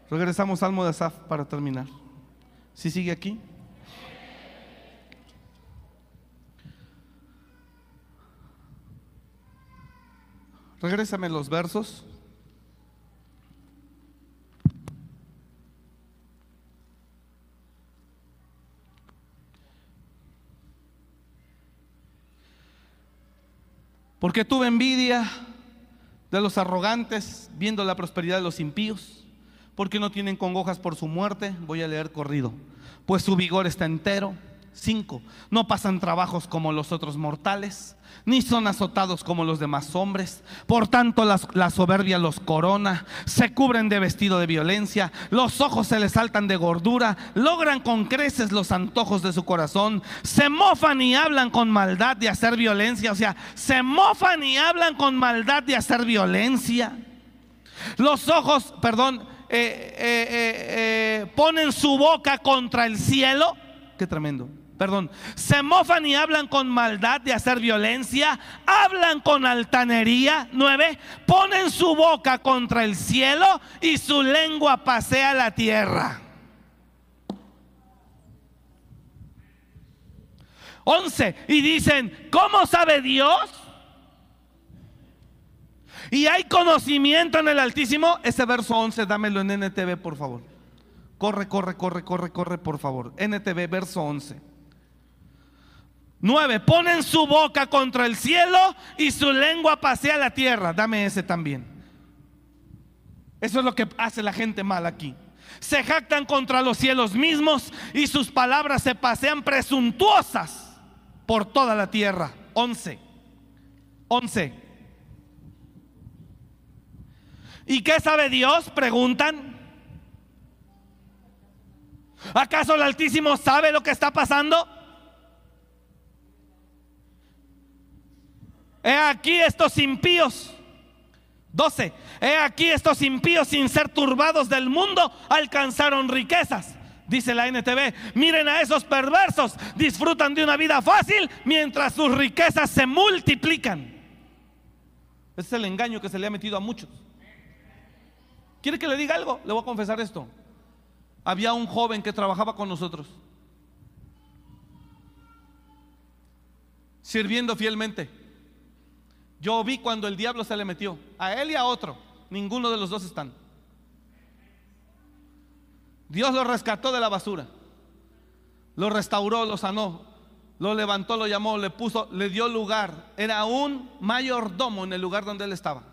Regresamos al Salmo de Asaf para terminar. ¿Sí sigue aquí? Regrésame los versos. Porque tuve envidia de los arrogantes, viendo la prosperidad de los impíos, porque no tienen congojas por su muerte. Voy a leer corrido. Pues su vigor está entero. 5. No pasan trabajos como los otros mortales, ni son azotados como los demás hombres. Por tanto, la, soberbia los corona, se cubren de vestido de violencia, los ojos se les saltan de gordura, logran con creces los antojos de su corazón, se mofan y hablan con maldad de hacer violencia. O sea, se mofan y hablan con maldad de hacer violencia. Los ojos, perdón, eh, eh, eh, ponen su boca contra el cielo. Qué tremendo. Perdón, se mofan y hablan con maldad de hacer violencia, hablan con altanería. Nueve, ponen su boca contra el cielo y su lengua pasea la tierra. Once, y dicen, ¿cómo sabe Dios? Y hay conocimiento en el Altísimo. Ese verso 11, dámelo en NTV, por favor. Corre, corre, corre, corre, corre, por favor. NTV, verso 11. 9. Ponen su boca contra el cielo y su lengua pasea la tierra. Dame ese también. Eso es lo que hace la gente mal aquí. Se jactan contra los cielos mismos y sus palabras se pasean presuntuosas por toda la tierra. 11. 11. ¿Y qué sabe Dios? Preguntan. ¿Acaso el Altísimo sabe lo que está pasando? He aquí estos impíos. 12. He aquí estos impíos sin ser turbados del mundo alcanzaron riquezas. Dice la NTV, miren a esos perversos, disfrutan de una vida fácil mientras sus riquezas se multiplican. Ese es el engaño que se le ha metido a muchos. ¿Quiere que le diga algo? Le voy a confesar esto. Había un joven que trabajaba con nosotros, sirviendo fielmente. Yo vi cuando el diablo se le metió, a él y a otro. Ninguno de los dos están. Dios lo rescató de la basura. Lo restauró, lo sanó, lo levantó, lo llamó, le puso, le dio lugar. Era un mayordomo en el lugar donde él estaba.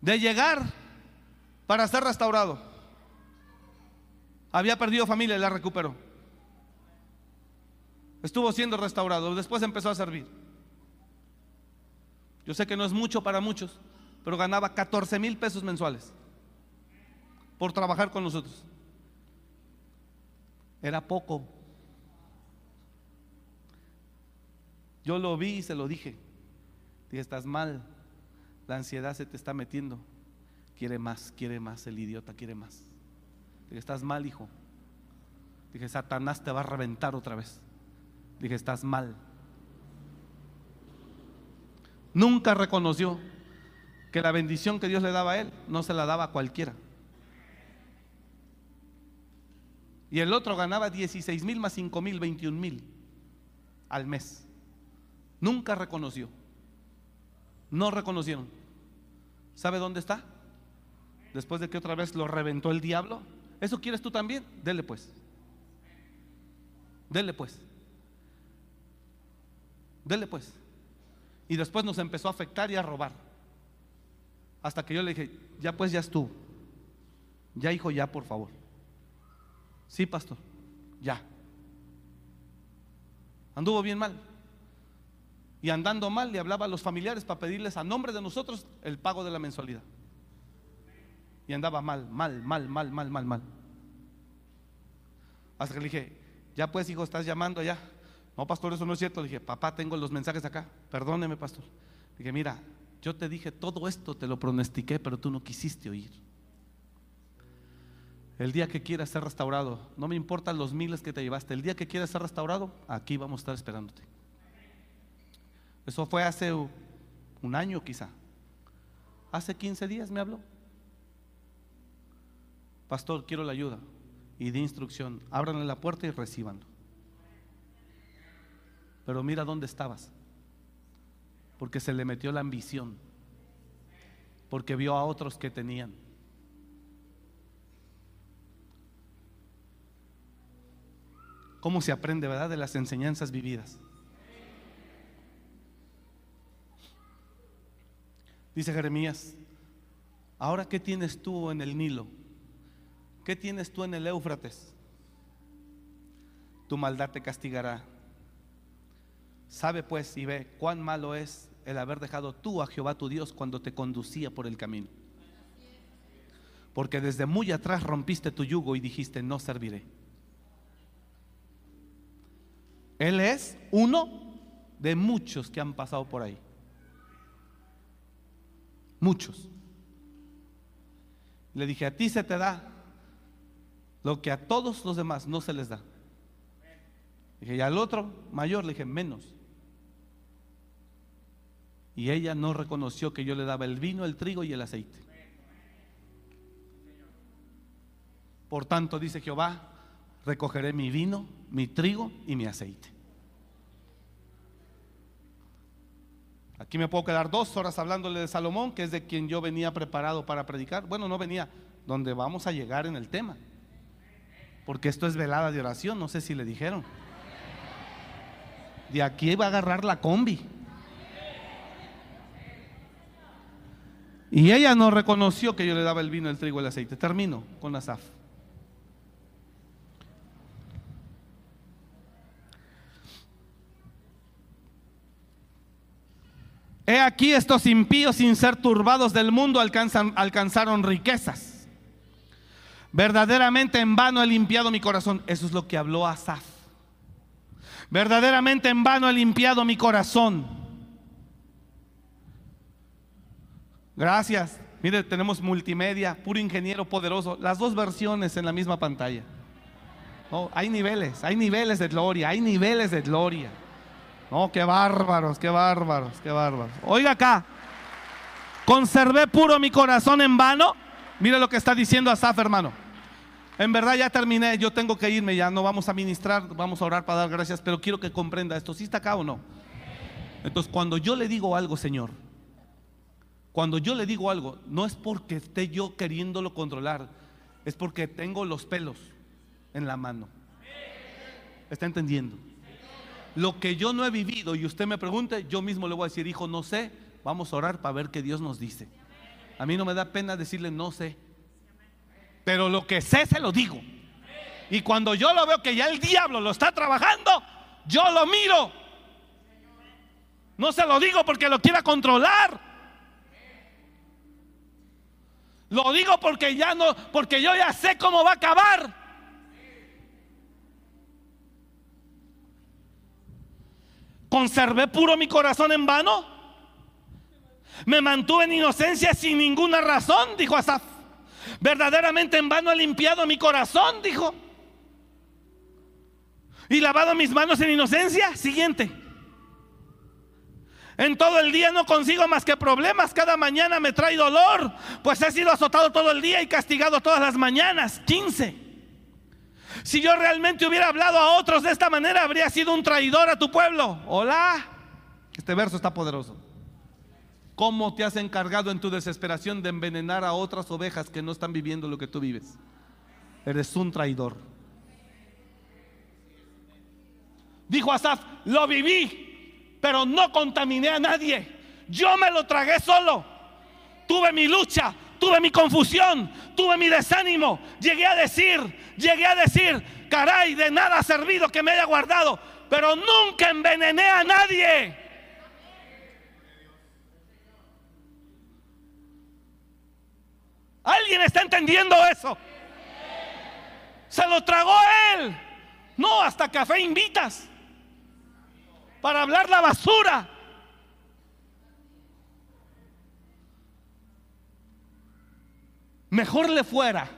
De llegar para ser restaurado. Había perdido familia y la recuperó. Estuvo siendo restaurado. Después empezó a servir. Yo sé que no es mucho para muchos, pero ganaba 14 mil pesos mensuales por trabajar con nosotros. Era poco. Yo lo vi y se lo dije. Dije, estás mal. La ansiedad se te está metiendo. Quiere más, quiere más. El idiota quiere más. Dije, estás mal, hijo. Dije, Satanás te va a reventar otra vez. Dije, estás mal nunca reconoció que la bendición que Dios le daba a él no se la daba a cualquiera. Y el otro ganaba 16 mil más 5 mil, 21 mil al mes. Nunca reconoció. No reconocieron. ¿Sabe dónde está? Después de que otra vez lo reventó el diablo. ¿Eso quieres tú también? Dele pues. Dele pues. Dele pues. Y después nos empezó a afectar y a robar. Hasta que yo le dije, ya pues ya estuvo. Ya hijo, ya por favor. Sí, pastor, ya. Anduvo bien mal. Y andando mal le hablaba a los familiares para pedirles a nombre de nosotros el pago de la mensualidad. Y andaba mal, mal, mal, mal, mal, mal, mal. Hasta que le dije, ya pues hijo, estás llamando ya. No, pastor, eso no es cierto. Dije, papá, tengo los mensajes acá. Perdóneme, pastor. Dije, mira, yo te dije todo esto, te lo pronostiqué, pero tú no quisiste oír. El día que quieras ser restaurado, no me importan los miles que te llevaste, el día que quieras ser restaurado, aquí vamos a estar esperándote. Eso fue hace un año quizá. Hace 15 días me habló. Pastor, quiero la ayuda y de instrucción. Ábranle la puerta y recibanlo. Pero mira dónde estabas. Porque se le metió la ambición. Porque vio a otros que tenían. ¿Cómo se aprende, verdad? De las enseñanzas vividas. Dice Jeremías Ahora, ¿qué tienes tú en el Nilo? ¿Qué tienes tú en el Éufrates? Tu maldad te castigará. Sabe pues y ve cuán malo es el haber dejado tú a Jehová tu Dios cuando te conducía por el camino. Porque desde muy atrás rompiste tu yugo y dijiste, no serviré. Él es uno de muchos que han pasado por ahí. Muchos. Le dije, a ti se te da lo que a todos los demás no se les da. Dije, y al otro mayor le dije, menos. Y ella no reconoció que yo le daba el vino, el trigo y el aceite. Por tanto, dice Jehová, recogeré mi vino, mi trigo y mi aceite. Aquí me puedo quedar dos horas hablándole de Salomón, que es de quien yo venía preparado para predicar. Bueno, no venía, donde vamos a llegar en el tema. Porque esto es velada de oración, no sé si le dijeron. De aquí va a agarrar la combi. Y ella no reconoció que yo le daba el vino, el trigo, el aceite. Termino con Asaf. He aquí estos impíos sin ser turbados del mundo alcanzan, alcanzaron riquezas. Verdaderamente en vano he limpiado mi corazón. Eso es lo que habló Asaf. Verdaderamente en vano he limpiado mi corazón. Gracias. Mire, tenemos multimedia, puro ingeniero poderoso. Las dos versiones en la misma pantalla. Oh, hay niveles, hay niveles de gloria, hay niveles de gloria. No, qué bárbaros, qué bárbaros, qué bárbaros. Oiga acá, conservé puro mi corazón en vano. Mire lo que está diciendo Asaf, hermano. En verdad ya terminé, yo tengo que irme, ya no vamos a ministrar, vamos a orar para dar gracias, pero quiero que comprenda esto, si está acá o no. Entonces, cuando yo le digo algo, Señor, cuando yo le digo algo, no es porque esté yo queriéndolo controlar, es porque tengo los pelos en la mano. ¿Está entendiendo? Lo que yo no he vivido y usted me pregunte, yo mismo le voy a decir, hijo, no sé, vamos a orar para ver qué Dios nos dice. A mí no me da pena decirle no sé. Pero lo que sé se lo digo. Y cuando yo lo veo que ya el diablo lo está trabajando, yo lo miro. No se lo digo porque lo quiera controlar. Lo digo porque ya no, porque yo ya sé cómo va a acabar. ¿Conservé puro mi corazón en vano? ¿Me mantuve en inocencia sin ninguna razón? Dijo Asaf. Verdaderamente en vano he limpiado mi corazón, dijo. Y lavado mis manos en inocencia. Siguiente. En todo el día no consigo más que problemas. Cada mañana me trae dolor. Pues he sido azotado todo el día y castigado todas las mañanas. 15. Si yo realmente hubiera hablado a otros de esta manera, habría sido un traidor a tu pueblo. Hola. Este verso está poderoso. ¿Cómo te has encargado en tu desesperación de envenenar a otras ovejas que no están viviendo lo que tú vives? Eres un traidor. Dijo Asaf, lo viví, pero no contaminé a nadie. Yo me lo tragué solo. Tuve mi lucha, tuve mi confusión, tuve mi desánimo. Llegué a decir, llegué a decir, caray, de nada ha servido que me haya guardado, pero nunca envenené a nadie. ¿Alguien está entendiendo eso? Se lo tragó él. No, hasta café invitas para hablar la basura. Mejor le fuera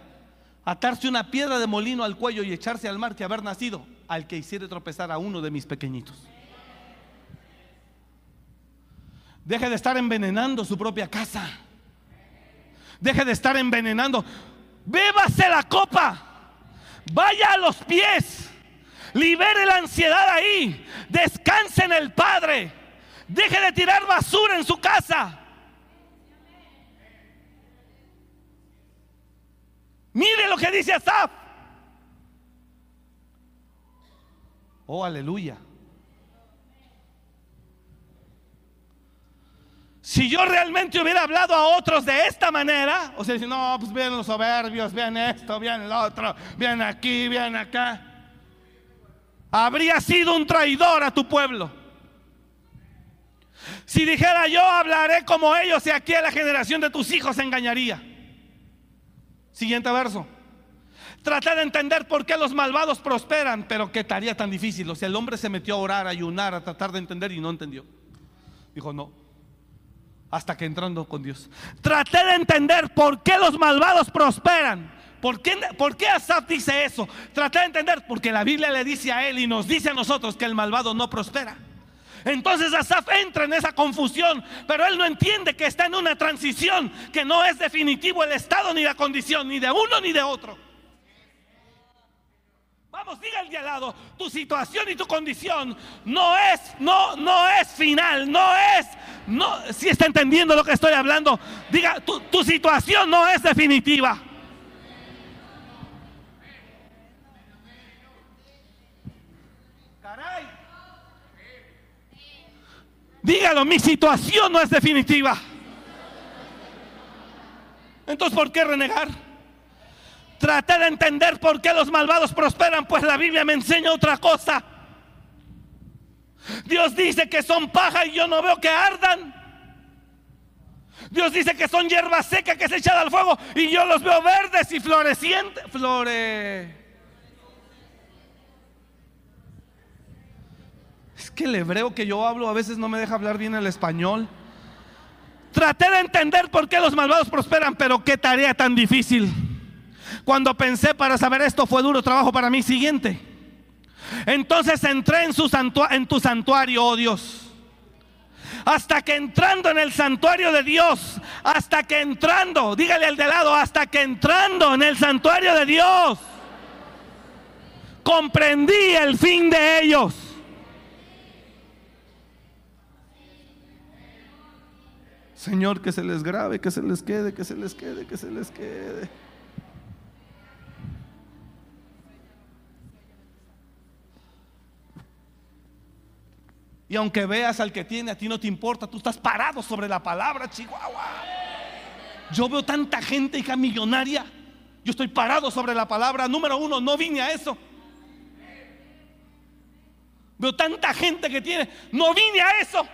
atarse una piedra de molino al cuello y echarse al mar que haber nacido al que hiciera tropezar a uno de mis pequeñitos. Deje de estar envenenando su propia casa. Deje de estar envenenando. Bébase la copa. Vaya a los pies. Libere la ansiedad ahí. Descanse en el Padre. Deje de tirar basura en su casa. Mire lo que dice Asaf. Oh, aleluya. Si yo realmente hubiera hablado a otros de esta manera, o sea, no, pues vean los soberbios, vean esto, vean lo otro, vean aquí, vean acá, habría sido un traidor a tu pueblo. Si dijera yo hablaré como ellos y aquí a la generación de tus hijos engañaría. Siguiente verso. Traté de entender por qué los malvados prosperan, pero qué tarea tan difícil. O sea, el hombre se metió a orar, a ayunar, a tratar de entender y no entendió. Dijo, no. Hasta que entrando con Dios. Traté de entender por qué los malvados prosperan. ¿Por qué, ¿Por qué Asaf dice eso? Traté de entender porque la Biblia le dice a él y nos dice a nosotros que el malvado no prospera. Entonces Asaf entra en esa confusión, pero él no entiende que está en una transición, que no es definitivo el estado ni la condición, ni de uno ni de otro. Vamos, diga el de al lado, tu situación y tu condición no es, no, no es final, no es, no, si está entendiendo lo que estoy hablando, diga, tu situación no es definitiva. Dígalo, mi situación no es definitiva. Entonces, ¿por qué renegar? Traté de entender por qué los malvados prosperan, pues la Biblia me enseña otra cosa. Dios dice que son paja y yo no veo que ardan. Dios dice que son hierba seca que se echa al fuego y yo los veo verdes y florecientes. Flore. Es que el hebreo que yo hablo a veces no me deja hablar bien el español. Traté de entender por qué los malvados prosperan, pero qué tarea tan difícil. Cuando pensé para saber esto fue duro trabajo para mí. Siguiente. Entonces entré en, su en tu santuario, oh Dios. Hasta que entrando en el santuario de Dios, hasta que entrando, dígale al de lado, hasta que entrando en el santuario de Dios, comprendí el fin de ellos. Señor, que se les grabe, que se les quede, que se les quede, que se les quede. Y aunque veas al que tiene, a ti no te importa, tú estás parado sobre la palabra, Chihuahua. Yo veo tanta gente, hija millonaria. Yo estoy parado sobre la palabra. Número uno, no vine a eso. Veo tanta gente que tiene, no vine a eso.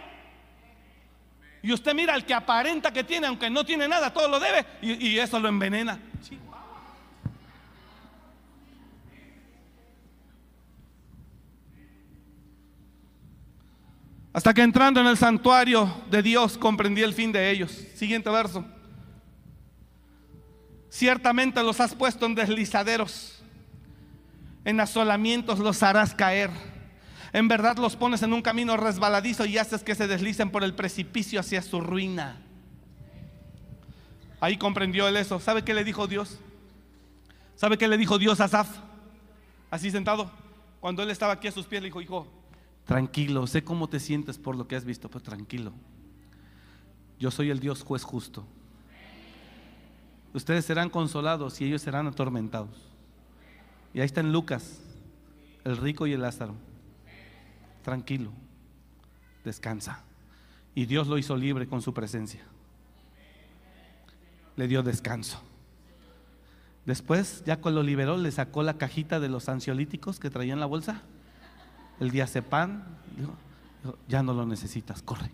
Y usted mira al que aparenta que tiene, aunque no tiene nada, todo lo debe, y, eso lo envenena. Hasta que entrando en el santuario de Dios comprendí el fin de ellos. Siguiente verso. Ciertamente los has puesto en deslizaderos, en asolamientos los harás caer en verdad los pones en un camino resbaladizo y haces que se deslicen por el precipicio hacia su ruina. Ahí comprendió él eso. ¿Sabe qué le dijo Dios? ¿Sabe qué le dijo Dios a Asaf? Así sentado. Cuando él estaba aquí a sus pies, le dijo, hijo, tranquilo, sé cómo te sientes por lo que has visto, pero tranquilo. Yo soy el Dios juez justo. Ustedes serán consolados y ellos serán atormentados. Y ahí está en Lucas, el rico y el Lázaro tranquilo, descansa. Y Dios lo hizo libre con su presencia. Le dio descanso. Después, ya cuando lo liberó, le sacó la cajita de los ansiolíticos que traía en la bolsa, el diazepam, ya no lo necesitas, corre.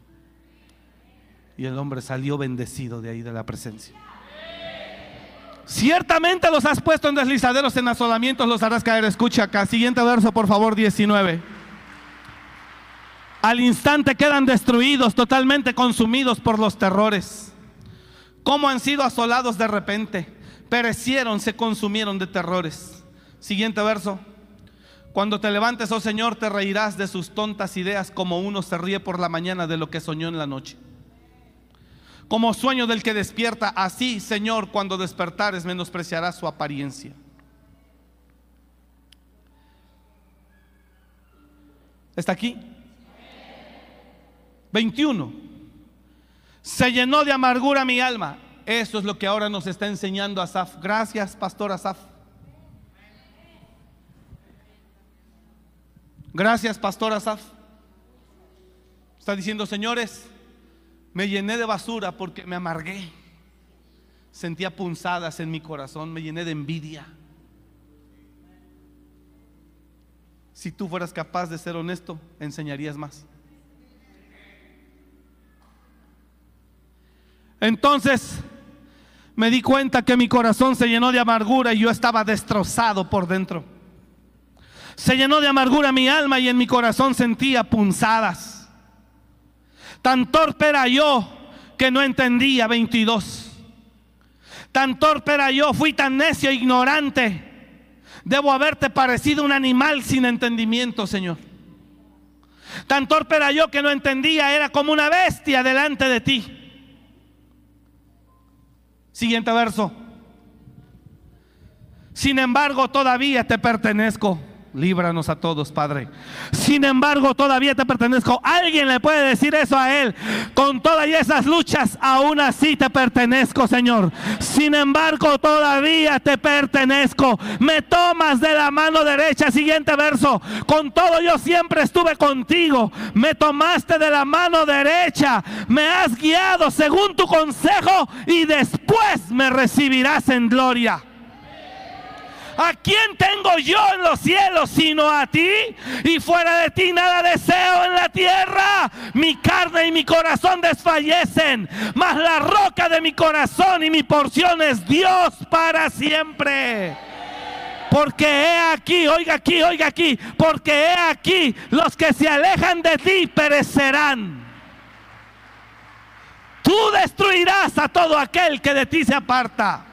Y el hombre salió bendecido de ahí de la presencia. Ciertamente los has puesto en deslizaderos, en asolamientos los harás caer. Escucha acá, siguiente verso, por favor, 19 al instante quedan destruidos, totalmente consumidos por los terrores. ¿Cómo han sido asolados de repente? Perecieron, se consumieron de terrores. Siguiente verso. Cuando te levantes, oh Señor, te reirás de sus tontas ideas como uno se ríe por la mañana de lo que soñó en la noche. Como sueño del que despierta, así, Señor, cuando despertares, menospreciarás su apariencia. ¿Está aquí? 21. Se llenó de amargura mi alma. Eso es lo que ahora nos está enseñando Asaf. Gracias, pastor Asaf. Gracias, pastor Asaf. Está diciendo, señores, Me llené de basura porque me amargué. Sentía punzadas en mi corazón, me llené de envidia. Si tú fueras capaz de ser honesto, enseñarías más. Entonces me di cuenta que mi corazón se llenó de amargura y yo estaba destrozado por dentro. Se llenó de amargura mi alma y en mi corazón sentía punzadas. Tan torpe era yo que no entendía 22. Tan torpe era yo, fui tan necio e ignorante. Debo haberte parecido un animal sin entendimiento, Señor. Tan torpe era yo que no entendía, era como una bestia delante de ti. Siguiente verso. Sin embargo, todavía te pertenezco. Líbranos a todos, Padre. Sin embargo, todavía te pertenezco. Alguien le puede decir eso a Él. Con todas esas luchas, aún así te pertenezco, Señor. Sin embargo, todavía te pertenezco. Me tomas de la mano derecha. Siguiente verso. Con todo yo siempre estuve contigo. Me tomaste de la mano derecha. Me has guiado según tu consejo y después me recibirás en gloria. ¿A quién tengo yo en los cielos sino a ti? Y fuera de ti nada deseo en la tierra. Mi carne y mi corazón desfallecen, mas la roca de mi corazón y mi porción es Dios para siempre. Porque he aquí, oiga aquí, oiga aquí, porque he aquí, los que se alejan de ti perecerán. Tú destruirás a todo aquel que de ti se aparta.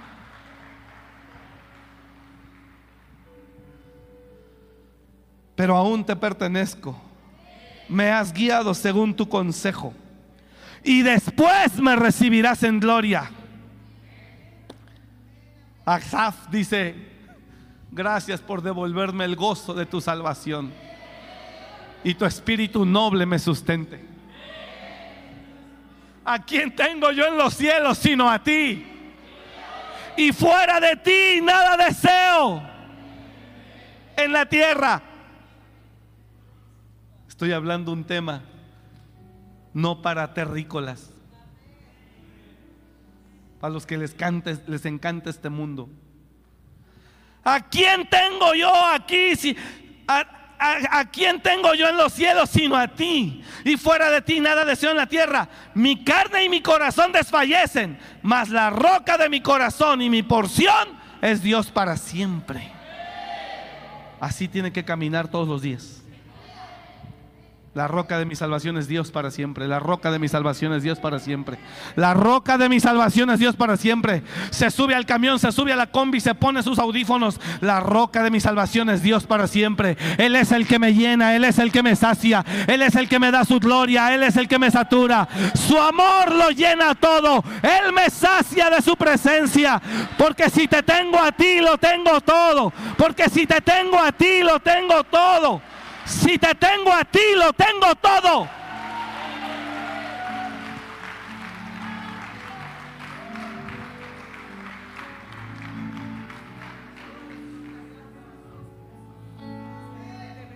Pero aún te pertenezco. Me has guiado según tu consejo. Y después me recibirás en gloria. Asaf dice, gracias por devolverme el gozo de tu salvación. Y tu espíritu noble me sustente. ¿A quién tengo yo en los cielos sino a ti? Y fuera de ti nada deseo en la tierra. Estoy hablando un tema no para terrícolas, para los que les, cante, les encanta este mundo. ¿A quién tengo yo aquí? Si, a, a, quién tengo yo en los cielos sino a ti? Y fuera de ti nada deseo en la tierra. Mi carne y mi corazón desfallecen, mas la roca de mi corazón y mi porción es Dios para siempre. Así tiene que caminar todos los días. La roca de mi salvación es Dios para siempre. La roca de mi salvación es Dios para siempre. La roca de mi salvación es Dios para siempre. Se sube al camión, se sube a la combi, se pone sus audífonos. La roca de mi salvación es Dios para siempre. Él es el que me llena, Él es el que me sacia, Él es el que me da su gloria, Él es el que me satura. Su amor lo llena todo. Él me sacia de su presencia. Porque si te tengo a ti, lo tengo todo. Porque si te tengo a ti, lo tengo todo. Si te tengo a ti, lo tengo todo.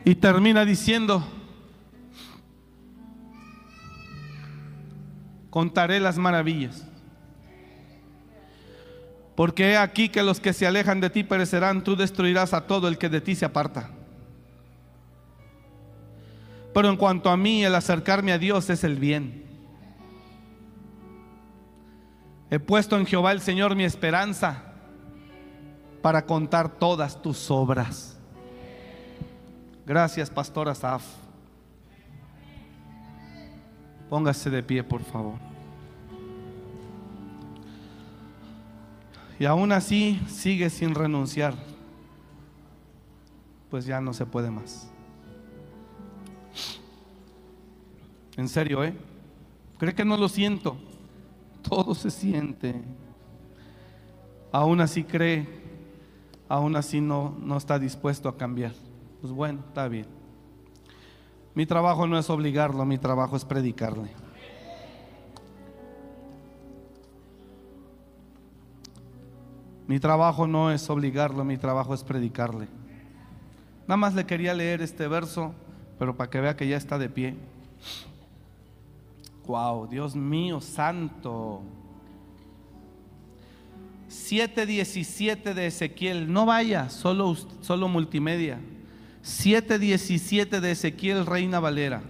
Y termina diciendo, contaré las maravillas. Porque he aquí que los que se alejan de ti perecerán, tú destruirás a todo el que de ti se aparta. Pero en cuanto a mí, el acercarme a Dios es el bien. He puesto en Jehová el Señor mi esperanza para contar todas tus obras. Gracias, Pastor Asaf. Póngase de pie, por favor. Y aún así sigue sin renunciar. Pues ya no se puede más. En serio, ¿eh? ¿Cree que no lo siento? Todo se siente. Aún así cree, aún así no, no está dispuesto a cambiar. Pues bueno, está bien. Mi trabajo no es obligarlo, mi trabajo es predicarle. Mi trabajo no es obligarlo, mi trabajo es predicarle. Nada más le quería leer este verso, pero para que vea que ya está de pie. Wow, Dios mío, santo. 7.17 de Ezequiel, no vaya, solo, solo multimedia. 7.17 de Ezequiel, Reina Valera.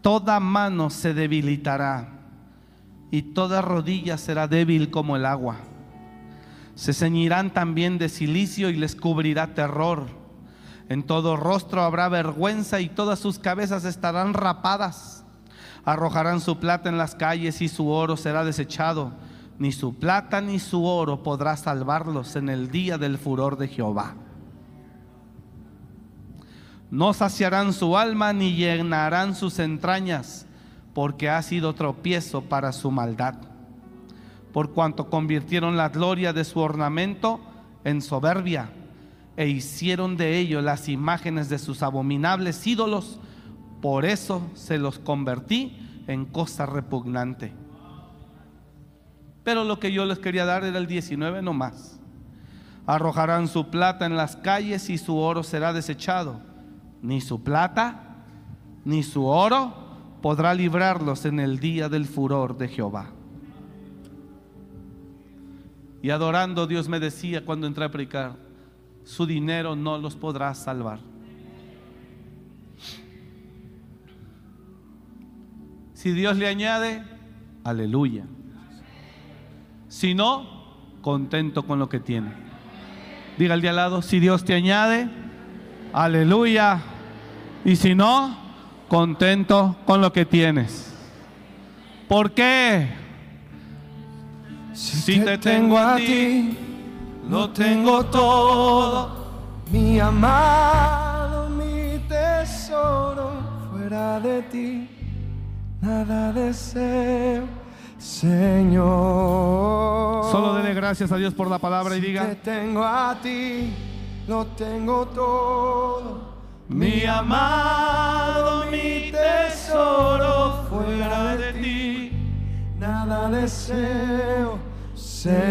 Toda mano se debilitará y toda rodilla será débil como el agua. Se ceñirán también de silicio y les cubrirá terror. En todo rostro habrá vergüenza y todas sus cabezas estarán rapadas. Arrojarán su plata en las calles y su oro será desechado ni su plata ni su oro podrá salvarlos en el día del furor de Jehová. No saciarán su alma ni llenarán sus entrañas, porque ha sido tropiezo para su maldad. Por cuanto convirtieron la gloria de su ornamento en soberbia e hicieron de ello las imágenes de sus abominables ídolos, por eso se los convertí en cosa repugnante. Pero lo que yo les quería dar era el 19 nomás. Arrojarán su plata en las calles y su oro será desechado. Ni su plata ni su oro podrá librarlos en el día del furor de Jehová. Y adorando Dios me decía cuando entré a predicar, su dinero no los podrá salvar. Si Dios le añade, aleluya. Si no, contento con lo que tiene. Diga al de al lado, si Dios te añade, aleluya. Y si no, contento con lo que tienes. ¿Por qué? Si, te tengo a ti, lo tengo todo. Mi amado, mi tesoro, fuera de ti, nada deseo Señor. Solo dele gracias a Dios por la palabra y diga. Te tengo a ti, lo tengo todo. Mi amado, mi tesoro, fuera de ti, nada deseo, Señor.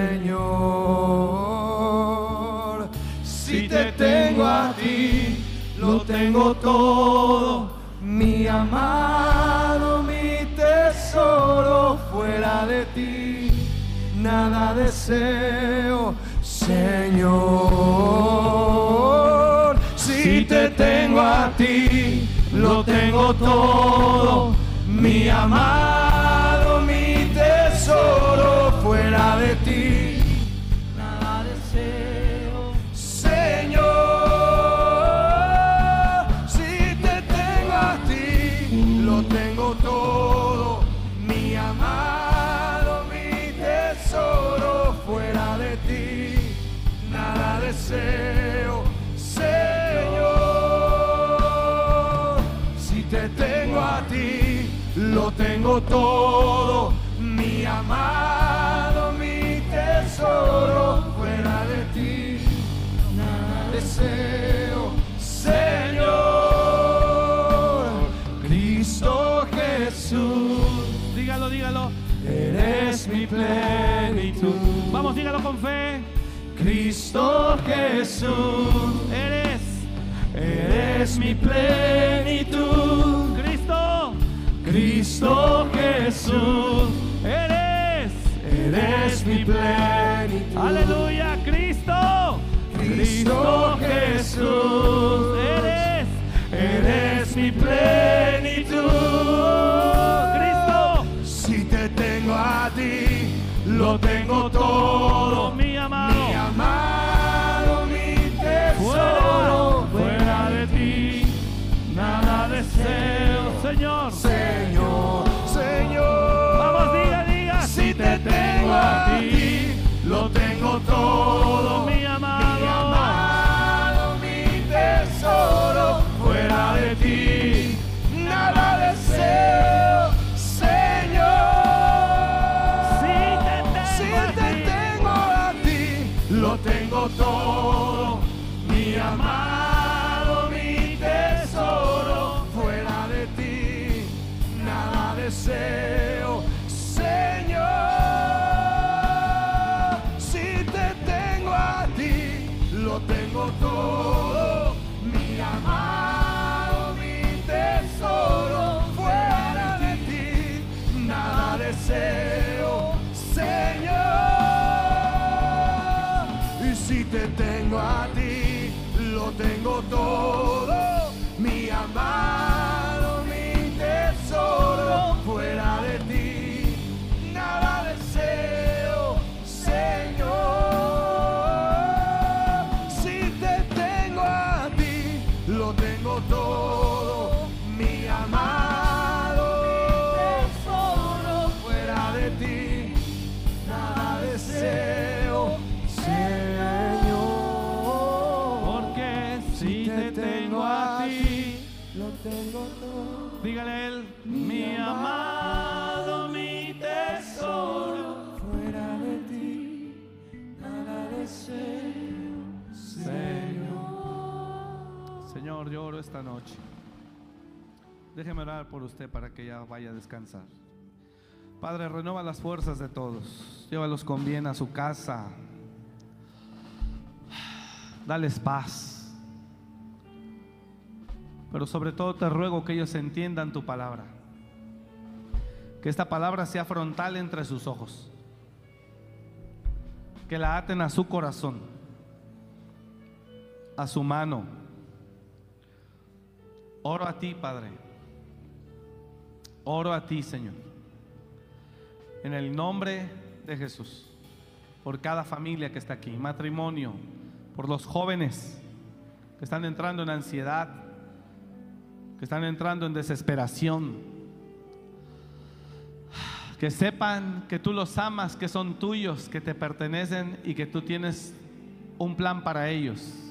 Si te tengo a ti, lo tengo todo. Mi amado, fuera de ti, nada deseo, Señor. Si te tengo a ti, lo tengo todo, mi amado, tengo todo, mi amado, mi tesoro fuera de ti, nada deseo, Señor. Cristo Jesús, dígalo, dígalo. eres mi plenitud. Vamos, dígalo con fe. Cristo Jesús, Eres eres mi plenitud. Cristo. Jesús, Eres. eres mi plenitud. Aleluya, Cristo. Cristo Jesús, Eres. eres mi plenitud. Esta noche. Déjeme orar por usted para que ya vaya a descansar. Padre, renueva las fuerzas de todos. Llévalos con bien a su casa. Dales paz. Pero sobre todo te ruego que ellos entiendan tu palabra. Que esta palabra sea frontal entre sus ojos. Que la aten a su corazón, a su mano. Oro a ti, Padre. Oro a ti, Señor. En el nombre de Jesús. Por cada familia que está aquí, matrimonio, por los jóvenes que están entrando en ansiedad, que están entrando en desesperación. Que sepan que tú los amas, que son tuyos, que te pertenecen y que tú tienes un plan para ellos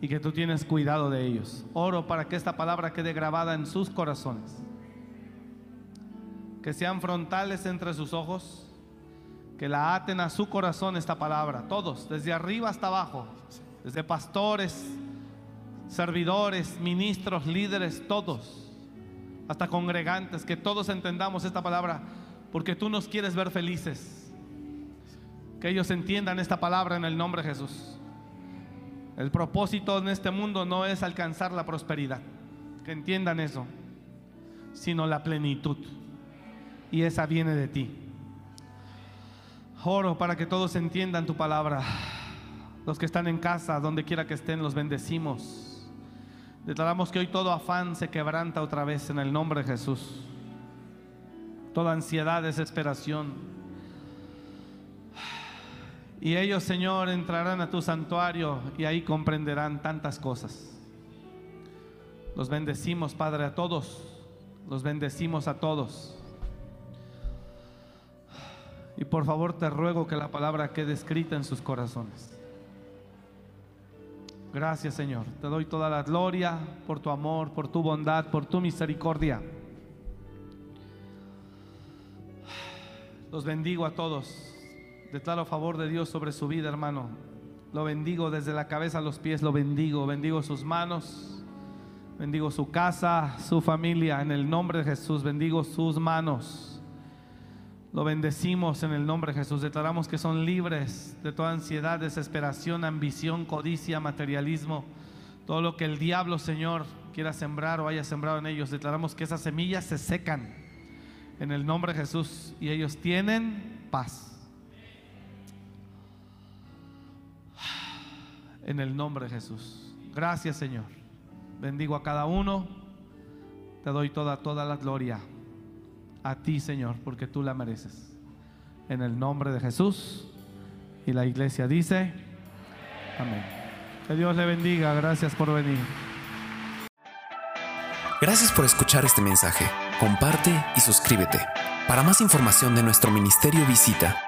y que tú tienes cuidado de ellos. Oro para que esta palabra quede grabada en sus corazones. Que sean frontales entre sus ojos. Que la aten a su corazón esta palabra. Todos, desde arriba hasta abajo. Desde pastores, servidores, ministros, líderes, todos. Hasta congregantes. Que todos entendamos esta palabra. Porque tú nos quieres ver felices. Que ellos entiendan esta palabra en el nombre de Jesús. El propósito en este mundo no es alcanzar la prosperidad, que entiendan eso, sino la plenitud. Y esa viene de ti. Oro para que todos entiendan tu palabra. Los que están en casa, donde quiera que estén, los bendecimos. Declaramos que hoy todo afán se quebranta otra vez en el nombre de Jesús. Toda ansiedad, desesperación. Y ellos, Señor, entrarán a tu santuario y ahí comprenderán tantas cosas. Los bendecimos, Padre, a todos. Los bendecimos a todos. Y por favor te ruego que la palabra quede escrita en sus corazones. Gracias, Señor. Te doy toda la gloria por tu amor, por tu bondad, por tu misericordia. Los bendigo a todos. Declaro favor de Dios sobre su vida, hermano. Lo bendigo desde la cabeza a los pies, lo bendigo. Bendigo sus manos, bendigo su casa, su familia, en el nombre de Jesús. Bendigo sus manos. Lo bendecimos en el nombre de Jesús. Declaramos que son libres de toda ansiedad, desesperación, ambición, codicia, materialismo. Todo lo que el diablo, Señor, quiera sembrar o haya sembrado en ellos. Declaramos que esas semillas se secan en el nombre de Jesús y ellos tienen paz. En el nombre de Jesús. Gracias, Señor. Bendigo a cada uno. Te doy toda, toda la gloria a ti, Señor, porque tú la mereces. En el nombre de Jesús. Y la iglesia dice, amén. Que Dios le bendiga. Gracias por venir. Gracias por escuchar este mensaje. Comparte y suscríbete. Para más información de nuestro ministerio visita